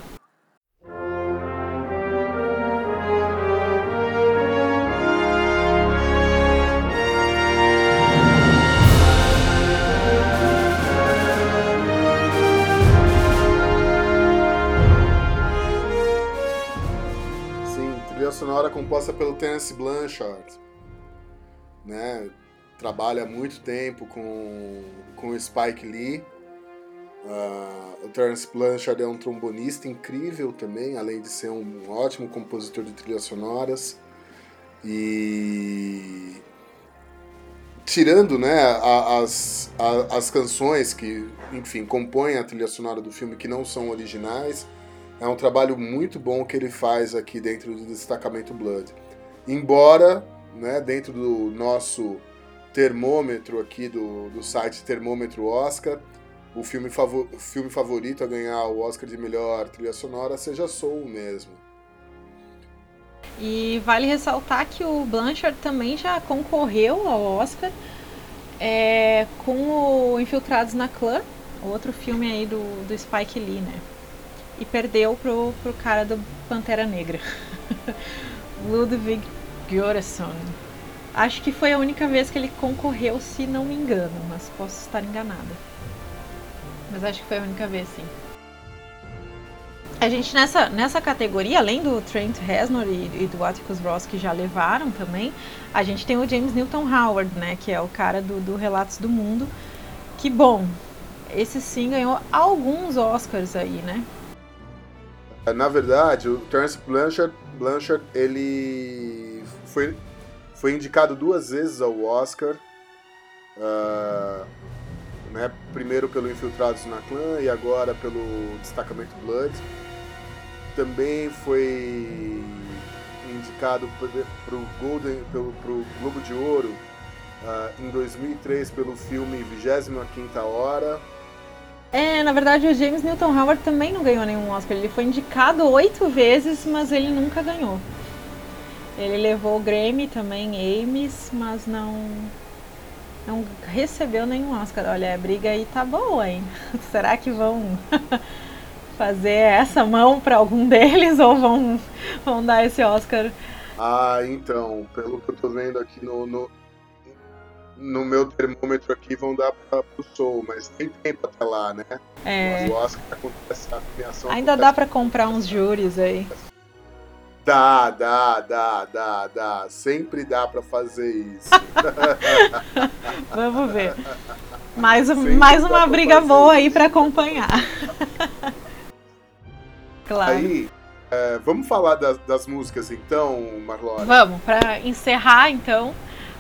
Sonora composta pelo Terence Blanchard, né? Trabalha há muito tempo com, com o Spike Lee. Ah, o Terence Blanchard é um trombonista incrível também, além de ser um ótimo compositor de trilhas sonoras. E tirando né, as, a- as canções que, enfim, compõem a trilha sonora do filme que não são originais, é um trabalho muito bom que ele faz aqui dentro do Destacamento Blood. Embora, né, dentro do nosso termômetro aqui do, do site Termômetro Oscar, o filme, favo- o filme favorito a ganhar o Oscar de melhor trilha sonora seja Soul mesmo. E vale ressaltar que o Blanchard também já concorreu ao Oscar é, com o Infiltrados na Clã, outro filme aí do, do Spike Lee, né? E perdeu pro, pro cara do Pantera Negra. Ludwig Göransson. Acho que foi a única vez que ele concorreu, se não me engano, mas posso estar enganada. Mas acho que foi a única vez, sim. A gente nessa, nessa categoria, além do Trent Reznor e, e do Atticus Ross que já levaram também, a gente tem o James Newton Howard, né, que é o cara do, do Relatos do Mundo. Que bom, esse sim ganhou alguns Oscars aí, né? Na verdade, o Terence Blanchard, Blanchard ele foi foi indicado duas vezes ao Oscar. Uh, né, primeiro pelo Infiltrados na Clã e agora pelo Destacamento Blood. Também foi indicado para o Golden, pro Globo de Ouro uh, em 2003 pelo filme 25 Hora. É, na verdade o James Newton Howard também não ganhou nenhum Oscar. Ele foi indicado oito vezes, mas ele nunca ganhou. Ele levou o Grammy também, Amy's, mas não não recebeu nenhum Oscar. Olha, a briga aí tá boa, hein? Será que vão fazer essa mão para algum deles ou vão, vão dar esse Oscar? Ah, então, pelo que eu tô vendo aqui no, no, no meu termômetro aqui, vão dar para o Soul, mas tem tempo até lá, né? É. O Oscar acontece a premiação. Ainda dá para comprar uns júris aí. Dá, dá, dá, dá, dá. Sempre dá para fazer isso. Vamos ver. Mais, mais uma briga boa aí para acompanhar. claro. Aí, é, vamos falar das, das músicas então, Marlon? Vamos, para encerrar então,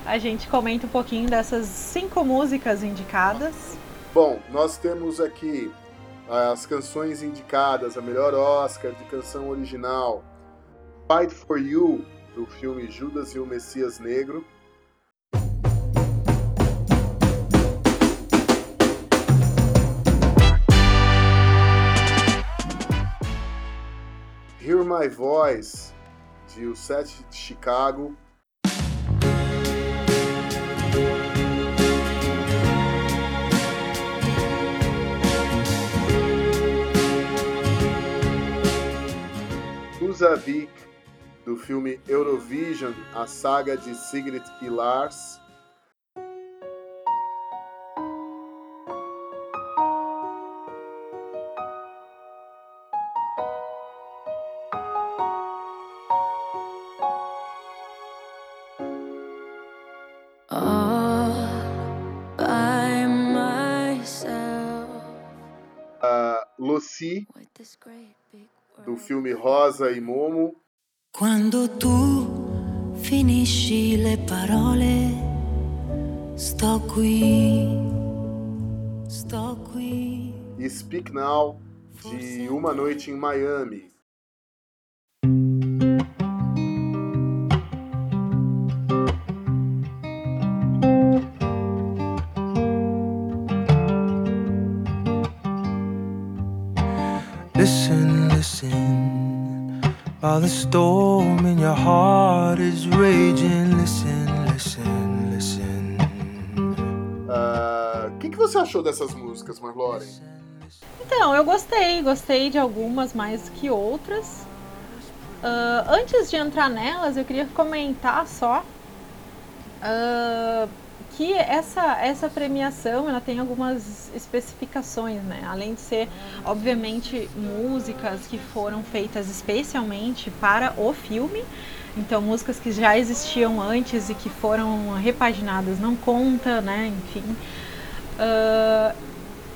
a gente comenta um pouquinho dessas cinco músicas indicadas. Bom, nós temos aqui as canções indicadas, a melhor Oscar de canção original, Fight for You, do filme Judas e o Messias Negro. Hear My Voice, de O Sete de Chicago. Husavik, do filme Eurovision, a saga de Sigrid e Lars. Lucy, do filme Rosa e Momo. Quando tu finisci le parole, sto qui, sto qui. E Speak Now, de Uma Noite em Miami. While the storm in your heart is raging, listen, listen, listen. O uh, que, que você achou dessas músicas, Marlore? Então, eu gostei, gostei de algumas mais que outras. Uh, antes de entrar nelas, eu queria comentar só uh, que essa, essa premiação ela tem algumas especificações, né? Além de ser, obviamente, músicas que foram feitas especialmente para o filme. Então, músicas que já existiam antes e que foram repaginadas não conta, né? Enfim. Uh,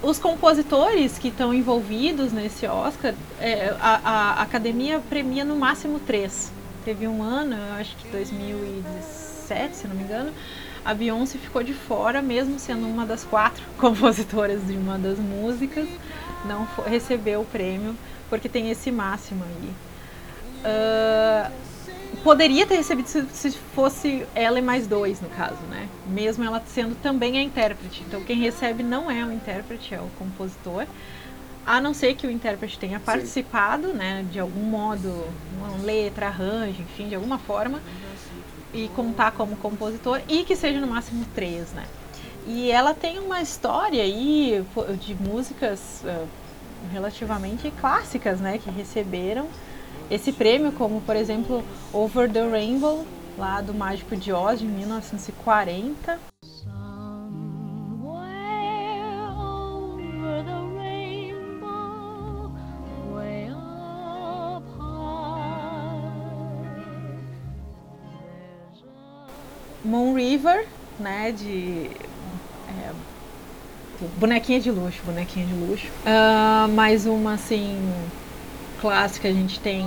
os compositores que estão envolvidos nesse Oscar, é, a, a, academia premia no máximo três. Teve um ano, eu acho que 2017, se não me engano, a Beyoncé ficou de fora, mesmo sendo uma das quatro compositoras de uma das músicas, não recebeu o prêmio, porque tem esse máximo aí. Uh, poderia ter recebido se, se, fosse ela e mais dois, no caso, né? Mesmo ela sendo também a intérprete. Então, quem recebe não é o intérprete, é o compositor. A não ser que o intérprete tenha participado, Sim. né, de algum modo, uma letra, arranjo, enfim, de alguma forma e contar como compositor e que seja no máximo três, né? E ela tem uma história aí de músicas uh, relativamente clássicas, né, que receberam esse prêmio, como por exemplo Over the Rainbow, lá do Mágico de Oz, de 1940. Moon River, né, de é, bonequinha de luxo, bonequinha de luxo. Uh, mais uma assim clássica a gente tem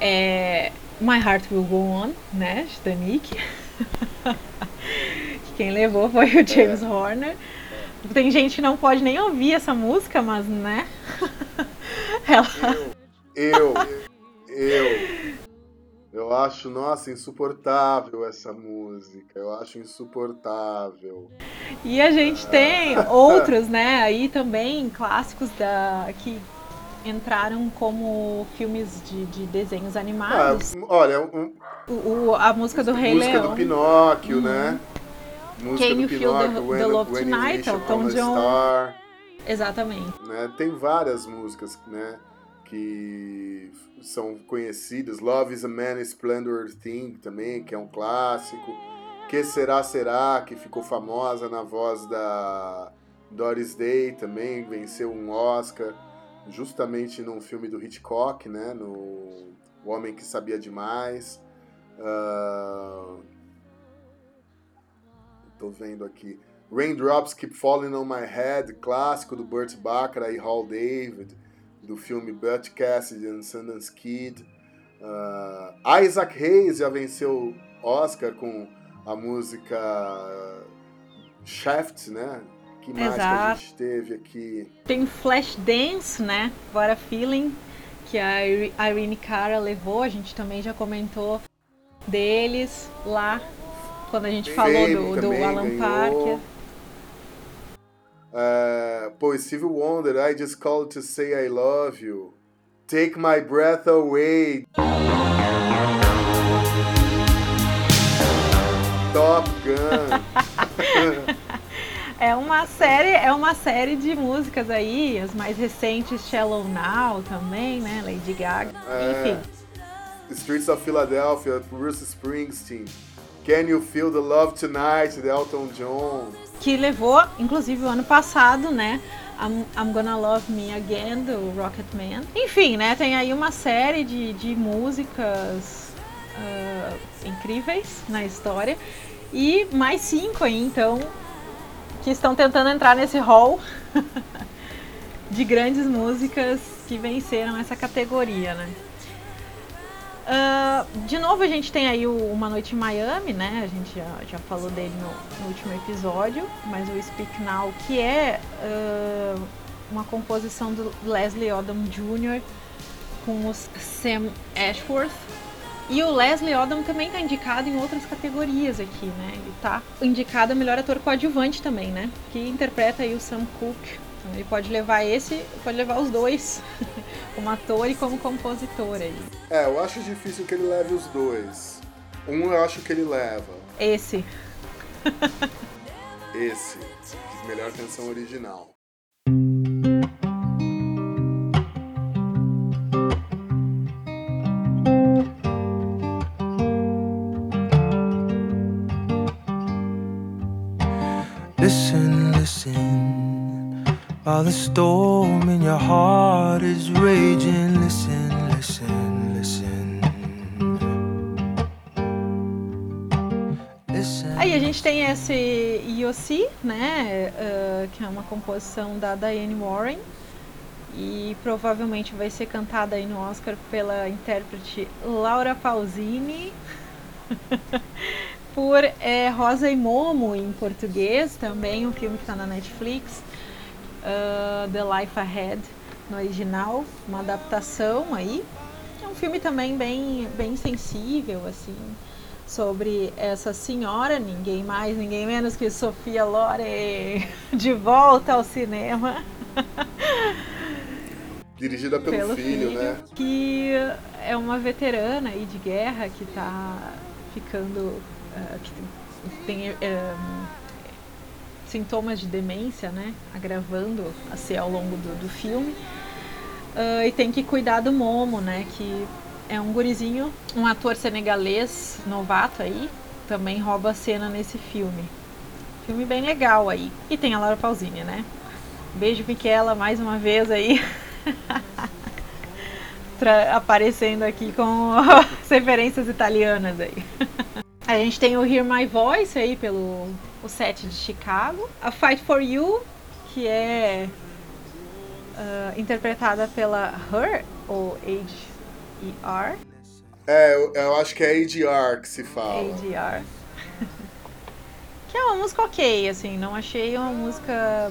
é My Heart Will Go On, né, Titanic. Quem levou foi o James Horner. Tem gente que não pode nem ouvir essa música, mas né? Ela... Eu, eu, eu. Eu acho, nossa, insuportável essa música. Eu acho insuportável. E a gente tem outros, né, aí também, clássicos da que entraram como filmes de, de desenhos animados. Ah, olha, um, o, o, a música do Rei música Leão. do Pinóquio, uhum. né? Música Can do Pinóquio, Feel the, the Love Tonight, Elton John. Star, Exatamente. Né? Tem várias músicas, né? Que são conhecidas. Love is a Man Splendor Thing também, que é um clássico. Que Será Será, que ficou famosa na voz da Doris Day também, venceu um Oscar justamente num filme do Hitchcock, né? No O Homem que Sabia Demais. Uh... Tô vendo aqui. Raindrops Keep Falling on My Head, clássico do Burt Bacharach e Hall David, do filme Butch Cassidy and Sundance Kid. Uh... Isaac Hayes já venceu Oscar com a música Shaft, né? que mais Exato. que a gente teve aqui? Tem Flashdance, né? What a Feeling, que a Irene Cara levou. A gente também já comentou deles lá quando a gente falou do, do Alan ganhou. Parker. Uh, pô, Steve Wonder, I just called to say I love you. Take my breath away. Top Gun. É uma série, é uma série de músicas aí, as mais recentes, Shallow Now também, né? Lady Gaga. É, Enfim. Streets of Philadelphia, Bruce Springsteen. Can You Feel the Love Tonight, de Elton John. Que levou, inclusive, o ano passado, né? I'm, I'm Gonna Love Me Again, do Rocketman. Enfim, né? Tem aí uma série de, de músicas uh, incríveis na história. E mais cinco aí, então, que estão tentando entrar nesse hall de grandes músicas que venceram essa categoria, né? Uh, de novo a gente tem aí o Uma Noite em Miami, né? A gente já, já falou dele no, no último episódio, mas o Speak Now, que é uh, uma composição do Leslie Odom Jr. com o Sam Ashworth, e o Leslie Odom também está indicado em outras categorias aqui, né? Ele está indicado a melhor ator coadjuvante também, né? Que interpreta aí o Sam Cooke. Então ele pode levar esse, pode levar os dois, como ator e como compositor aí. É, eu acho difícil que ele leve os dois. Um eu acho que ele leva. Esse. Esse. Melhor canção original. The storm in your heart is raging, listen, listen, listen. listen. Aí a gente tem esse Yossi, né, uh, que é uma composição da Diane Warren. E provavelmente vai ser cantada aí no Oscar pela intérprete Laura Pausini. por é, Rosa e Momo em português, também um filme que está na Netflix uh, The Life Ahead no original, uma adaptação aí. É um filme também bem, bem sensível, assim, sobre essa senhora, ninguém mais, ninguém menos que Sofia Loren, de volta ao cinema. Dirigida pelo, pelo filho, filho, né? Que é uma veterana aí de guerra que está ficando. Uh, que tem, uh, sintomas de demência, né, agravando assim ao longo do, do filme. Uh, e tem que cuidar do Momo, né? Que é um gurizinho, um ator senegalês novato aí, também rouba a cena nesse filme. Filme bem legal aí. E tem a Laura Pausini, né? Beijo Miquela mais uma vez aí. aparecendo aqui com referências italianas aí. A gente tem o Hear My Voice aí pelo o set de Chicago. A Fight For You, que é uh, interpretada pela Her, ou H-E-R. É, eu, eu, acho que é ADR que se fala. ADR. que é uma música ok, assim, não achei uma música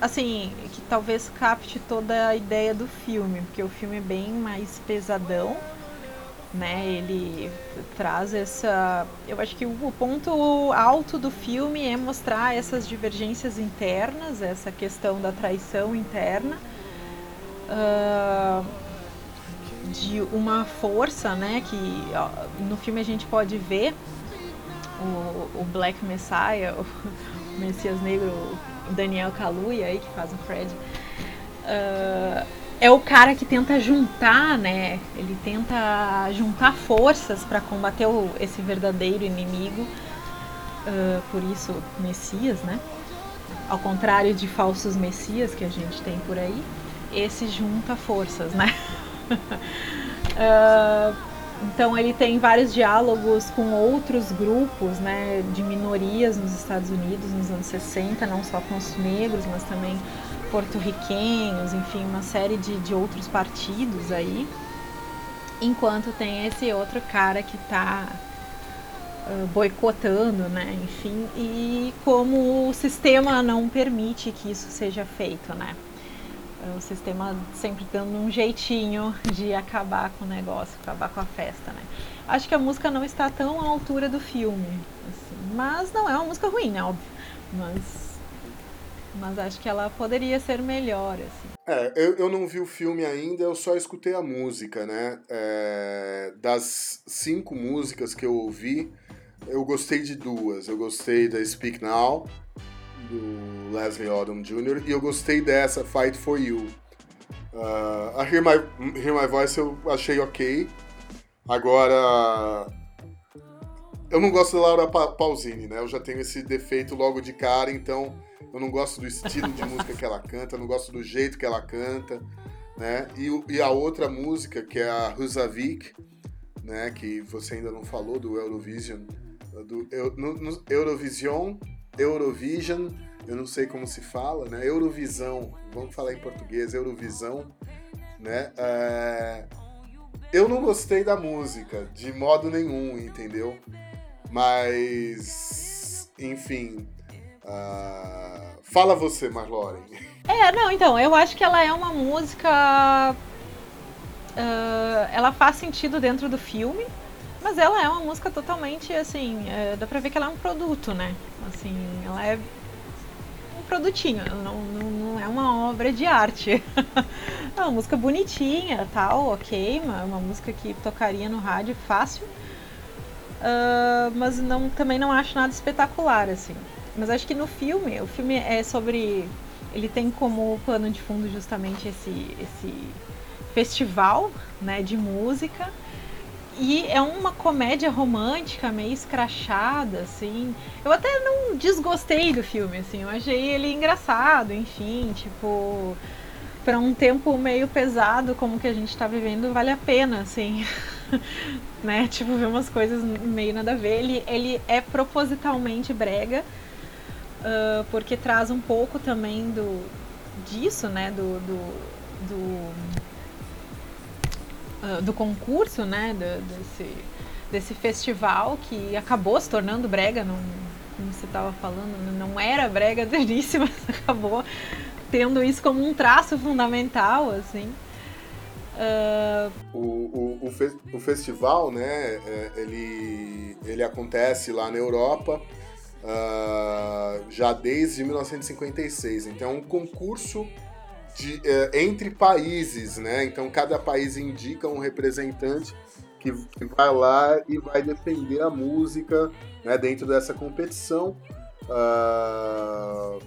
assim, que talvez capte toda a ideia do filme, porque o filme é bem mais pesadão, né? Ele traz essa. Eu acho que o ponto alto do filme é mostrar essas divergências internas, essa questão da traição interna. Uh, de uma força, né? Que ó, no filme a gente pode ver o, o Black Messiah, o Messias Negro Daniel Kaluuya aí, que faz o Fred, uh, é o cara que tenta juntar, né? Ele tenta juntar forças para combater o, esse verdadeiro inimigo. Uh, por isso, Messias, né? Ao contrário de falsos Messias que a gente tem por aí, esse junta forças, né? uh, Então ele tem vários diálogos com outros grupos né, de minorias nos Estados Unidos nos anos 60, não só com os negros, mas também porto-riquenhos, enfim, uma série de, de outros partidos aí. Enquanto tem esse outro cara que está uh, boicotando, né, enfim, e como o sistema não permite que isso seja feito, né o sistema sempre dando um jeitinho de acabar com o negócio, acabar com a festa, né? Acho que a música não está tão à altura do filme, assim, mas não é uma música ruim, né? Óbvio, mas, mas acho que ela poderia ser melhor, assim. É, eu, eu não vi o filme ainda, eu só escutei a música, né? É, das cinco músicas que eu ouvi, eu gostei de duas. Eu gostei da Speak Now, do Leslie Odom Jr. E eu gostei dessa, Fight For You. Uh, a Hear My, Hear My Voice eu achei ok. Agora, eu não gosto da Laura pa Pausini, né? Eu já tenho esse defeito logo de cara, então eu não gosto do estilo de música que ela canta, eu não gosto do jeito que ela canta, né? E, e a outra música, que é a Husavik, né? Que você ainda não falou, do Eurovision, do no, no Eurovision Eurovision, eu não sei como se fala, né? Eurovisão, vamos falar em português, Eurovisão, né? É... Eu não gostei da música, de modo nenhum, entendeu? Mas, enfim. Uh... Fala você, Marlore. É, não, então, eu acho que ela é uma música. Uh, ela faz sentido dentro do filme, mas ela é uma música totalmente assim. É, dá pra ver que ela é um produto, né? Assim, ela é um produtinho, não, não, não é uma obra de arte. é uma música bonitinha, tal, ok, uma, uma música que tocaria no rádio fácil. Uh, mas não, também não acho nada espetacular, assim. Mas acho que no filme, o filme é sobre. Ele tem como pano de fundo justamente esse, esse festival né, de música e é uma comédia romântica, meio escrachada, assim. Eu até não desgostei do filme, assim. Eu achei ele engraçado, enfim, tipo. Para um tempo meio pesado como que a gente tá vivendo, vale a pena, assim. né? Tipo, ver umas coisas meio nada a ver. Ele, ele é propositalmente brega, uh, porque traz um pouco também do disso, né? do, do do ah, do concurso, né, do, desse, desse festival que acabou se tornando brega, não, como você estava falando, não era brega do início, mas acabou tendo isso como um traço fundamental, assim. Uh... O, o, o, fe o, festival, né, é, ele, ele acontece lá na Europa uh, já desde 1956. Então, é um concurso de, é, entre países, né? Então cada país indica um representante que, que vai lá e vai defender a música né, dentro dessa competição. Uh,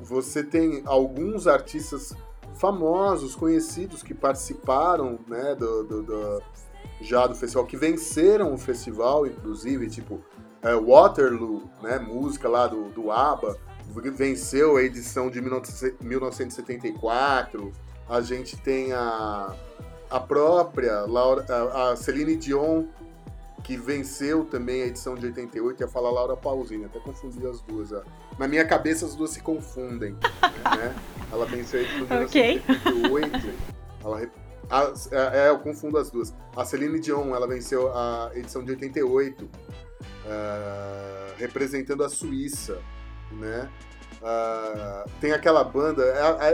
você tem alguns artistas famosos, conhecidos que participaram, né, do, do, do, já do festival, que venceram o festival, inclusive, tipo é, Waterloo, né, música lá do, do ABBA, venceu a edição de 1974. A gente tem a, a própria Laura, a, a Celine Dion, que venceu também a edição de 88, ia falar Laura Pausini, até confundi as duas. Na minha cabeça as duas se confundem. né? Ela venceu a edição de okay. 1988. Ela, a, é, eu confundo as duas. A Celine Dion, ela venceu a edição de 88, uh, ah, representando a Suíça, né? Uh, tem aquela banda,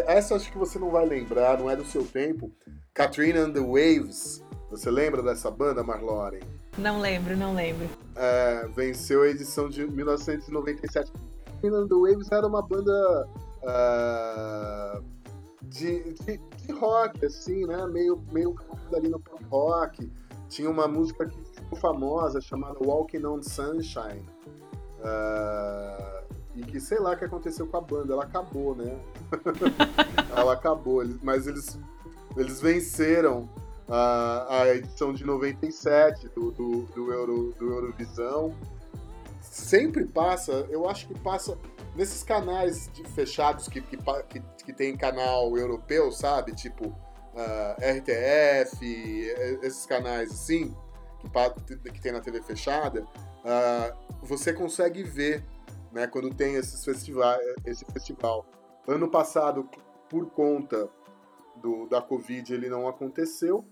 essa acho que você não vai lembrar, não é do seu tempo, Katrina and the Waves. Você lembra dessa banda, Marloren? Não lembro, não lembro. É, venceu a edição de 1997. Katrina and the Waves era uma banda uh, de, de, de, rock, assim, né? Meio, meio ali no pop rock. Tinha uma música que famosa chamada Walking on Sunshine. Uh, e que sei lá o que aconteceu com a banda, ela acabou, né? ela acabou, mas eles, eles venceram a, a edição de 97 do, do, do, Euro, do Eurovisão. Sempre passa, eu acho que passa nesses canais de, fechados que, que, que, que tem canal europeu, sabe? Tipo uh, RTF, esses canais assim, que, tem na TV fechada, uh, você consegue ver né, quando tem esses festivais, esse festival. Ano passado, por conta do, da Covid, ele não aconteceu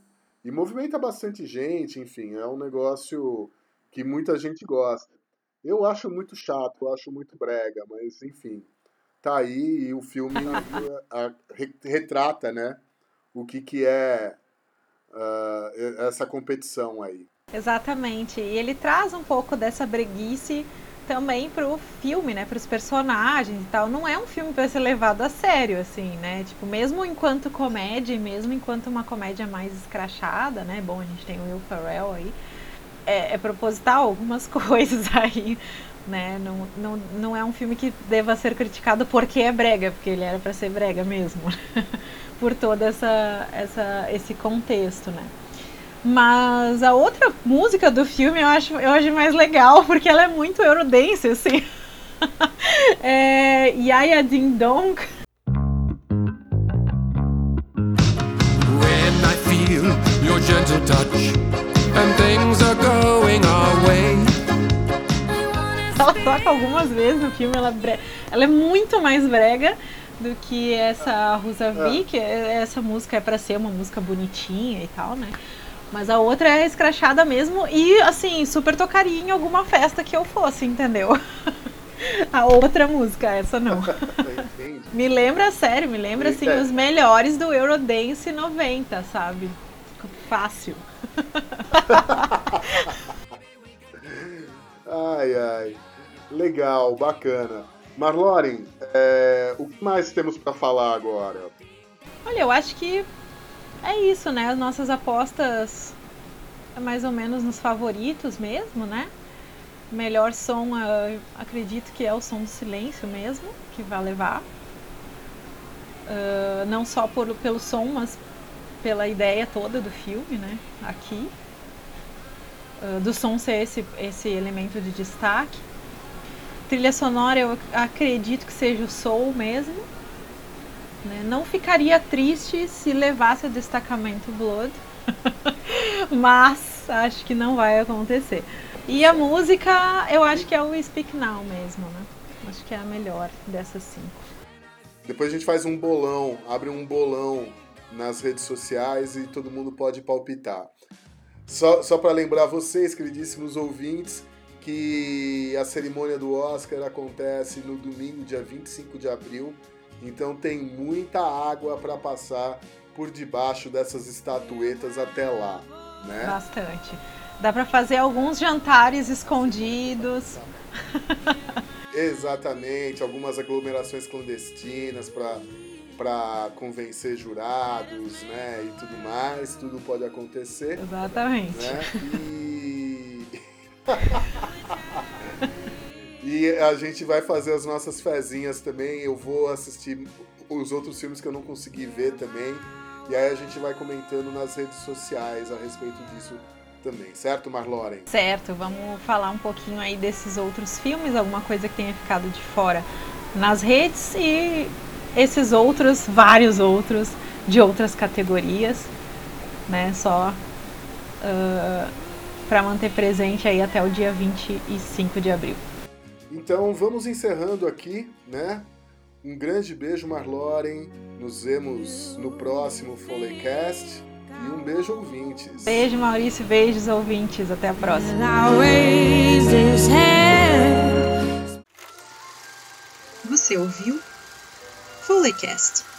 e movimenta bastante gente, enfim, é um negócio que muita gente gosta. Eu acho muito chato, eu acho muito brega, mas enfim, tá aí e o filme a, a, retrata, né, o que que é uh, essa competição aí. Exatamente, e ele traz um pouco dessa breguice também pro filme, né, para os personagens e tal. Não é um filme para ser levado a sério, assim, né? Tipo, mesmo enquanto comédia, mesmo enquanto uma comédia mais escrachada, né? Bom, a gente tem o Will Ferrell aí. É, é proposital algumas coisas aí, né? Não, não, não é um filme que deva ser criticado porque é brega, porque ele era para ser brega mesmo, por todo essa, essa, esse contexto, né? Mas a outra música do filme eu acho, eu acho mais legal, porque ela é muito eurodance, assim. é Yaya Ding Dong. When I feel your gentle touch and things are going our way. Ela toca algumas vezes no filme, ela, ela é muito mais brega do que essa Rosa Vick. É. Essa música é para ser uma música bonitinha e tal, né? Mas a outra é escrachada mesmo e, assim, super tocaria em alguma festa que eu fosse, entendeu? a outra música, essa não. me lembra, sério, me lembra, assim, os melhores do Eurodance 90, sabe? Fácil. ai, ai. Legal, bacana. Marloren, é, o que mais temos para falar agora? Olha, eu acho que é isso, né? As nossas apostas é mais ou menos nos favoritos mesmo, né? Melhor som, uh, acredito que é o som do silêncio mesmo, que vai levar. Uh, não só por, pelo som, mas pela ideia toda do filme, né? Aqui. Uh, do som ser esse, esse elemento de destaque. Trilha sonora eu acredito que seja o soul mesmo. Né? Não ficaria triste se levasse o destacamento Blood, mas acho que não vai acontecer. E a música, eu acho que é o Speak Now mesmo, né? Acho que é a melhor dessas cinco. Depois a gente faz um bolão, abre um bolão nas redes sociais e todo mundo pode palpitar. Só, só para lembrar vocês, queridíssimos ouvintes, que a cerimônia do Oscar acontece no domingo, dia 25 de abril, então tem muita água para passar por debaixo dessas estatuetas até lá, né? Bastante. Dá para fazer alguns jantares escondidos. Exatamente, algumas aglomerações clandestinas para para convencer jurados, né, e tudo mais, tudo pode acontecer. Exatamente. Né? E E a gente vai fazer as nossas fezinhas também. Eu vou assistir os outros filmes que eu não consegui ver também. E aí a gente vai comentando nas redes sociais a respeito disso também, certo, Marloren? Certo, vamos falar um pouquinho aí desses outros filmes, alguma coisa que tenha ficado de fora nas redes e esses outros, vários outros, de outras categorias, né? Só uh, para manter presente aí até o dia 25 de abril. Então vamos encerrando aqui, né? Um grande beijo, Marloren. Nos vemos no próximo Foleycast. E um beijo, ouvintes. Beijo, Maurício. Beijos, ouvintes. Até a próxima. Você ouviu Foleycast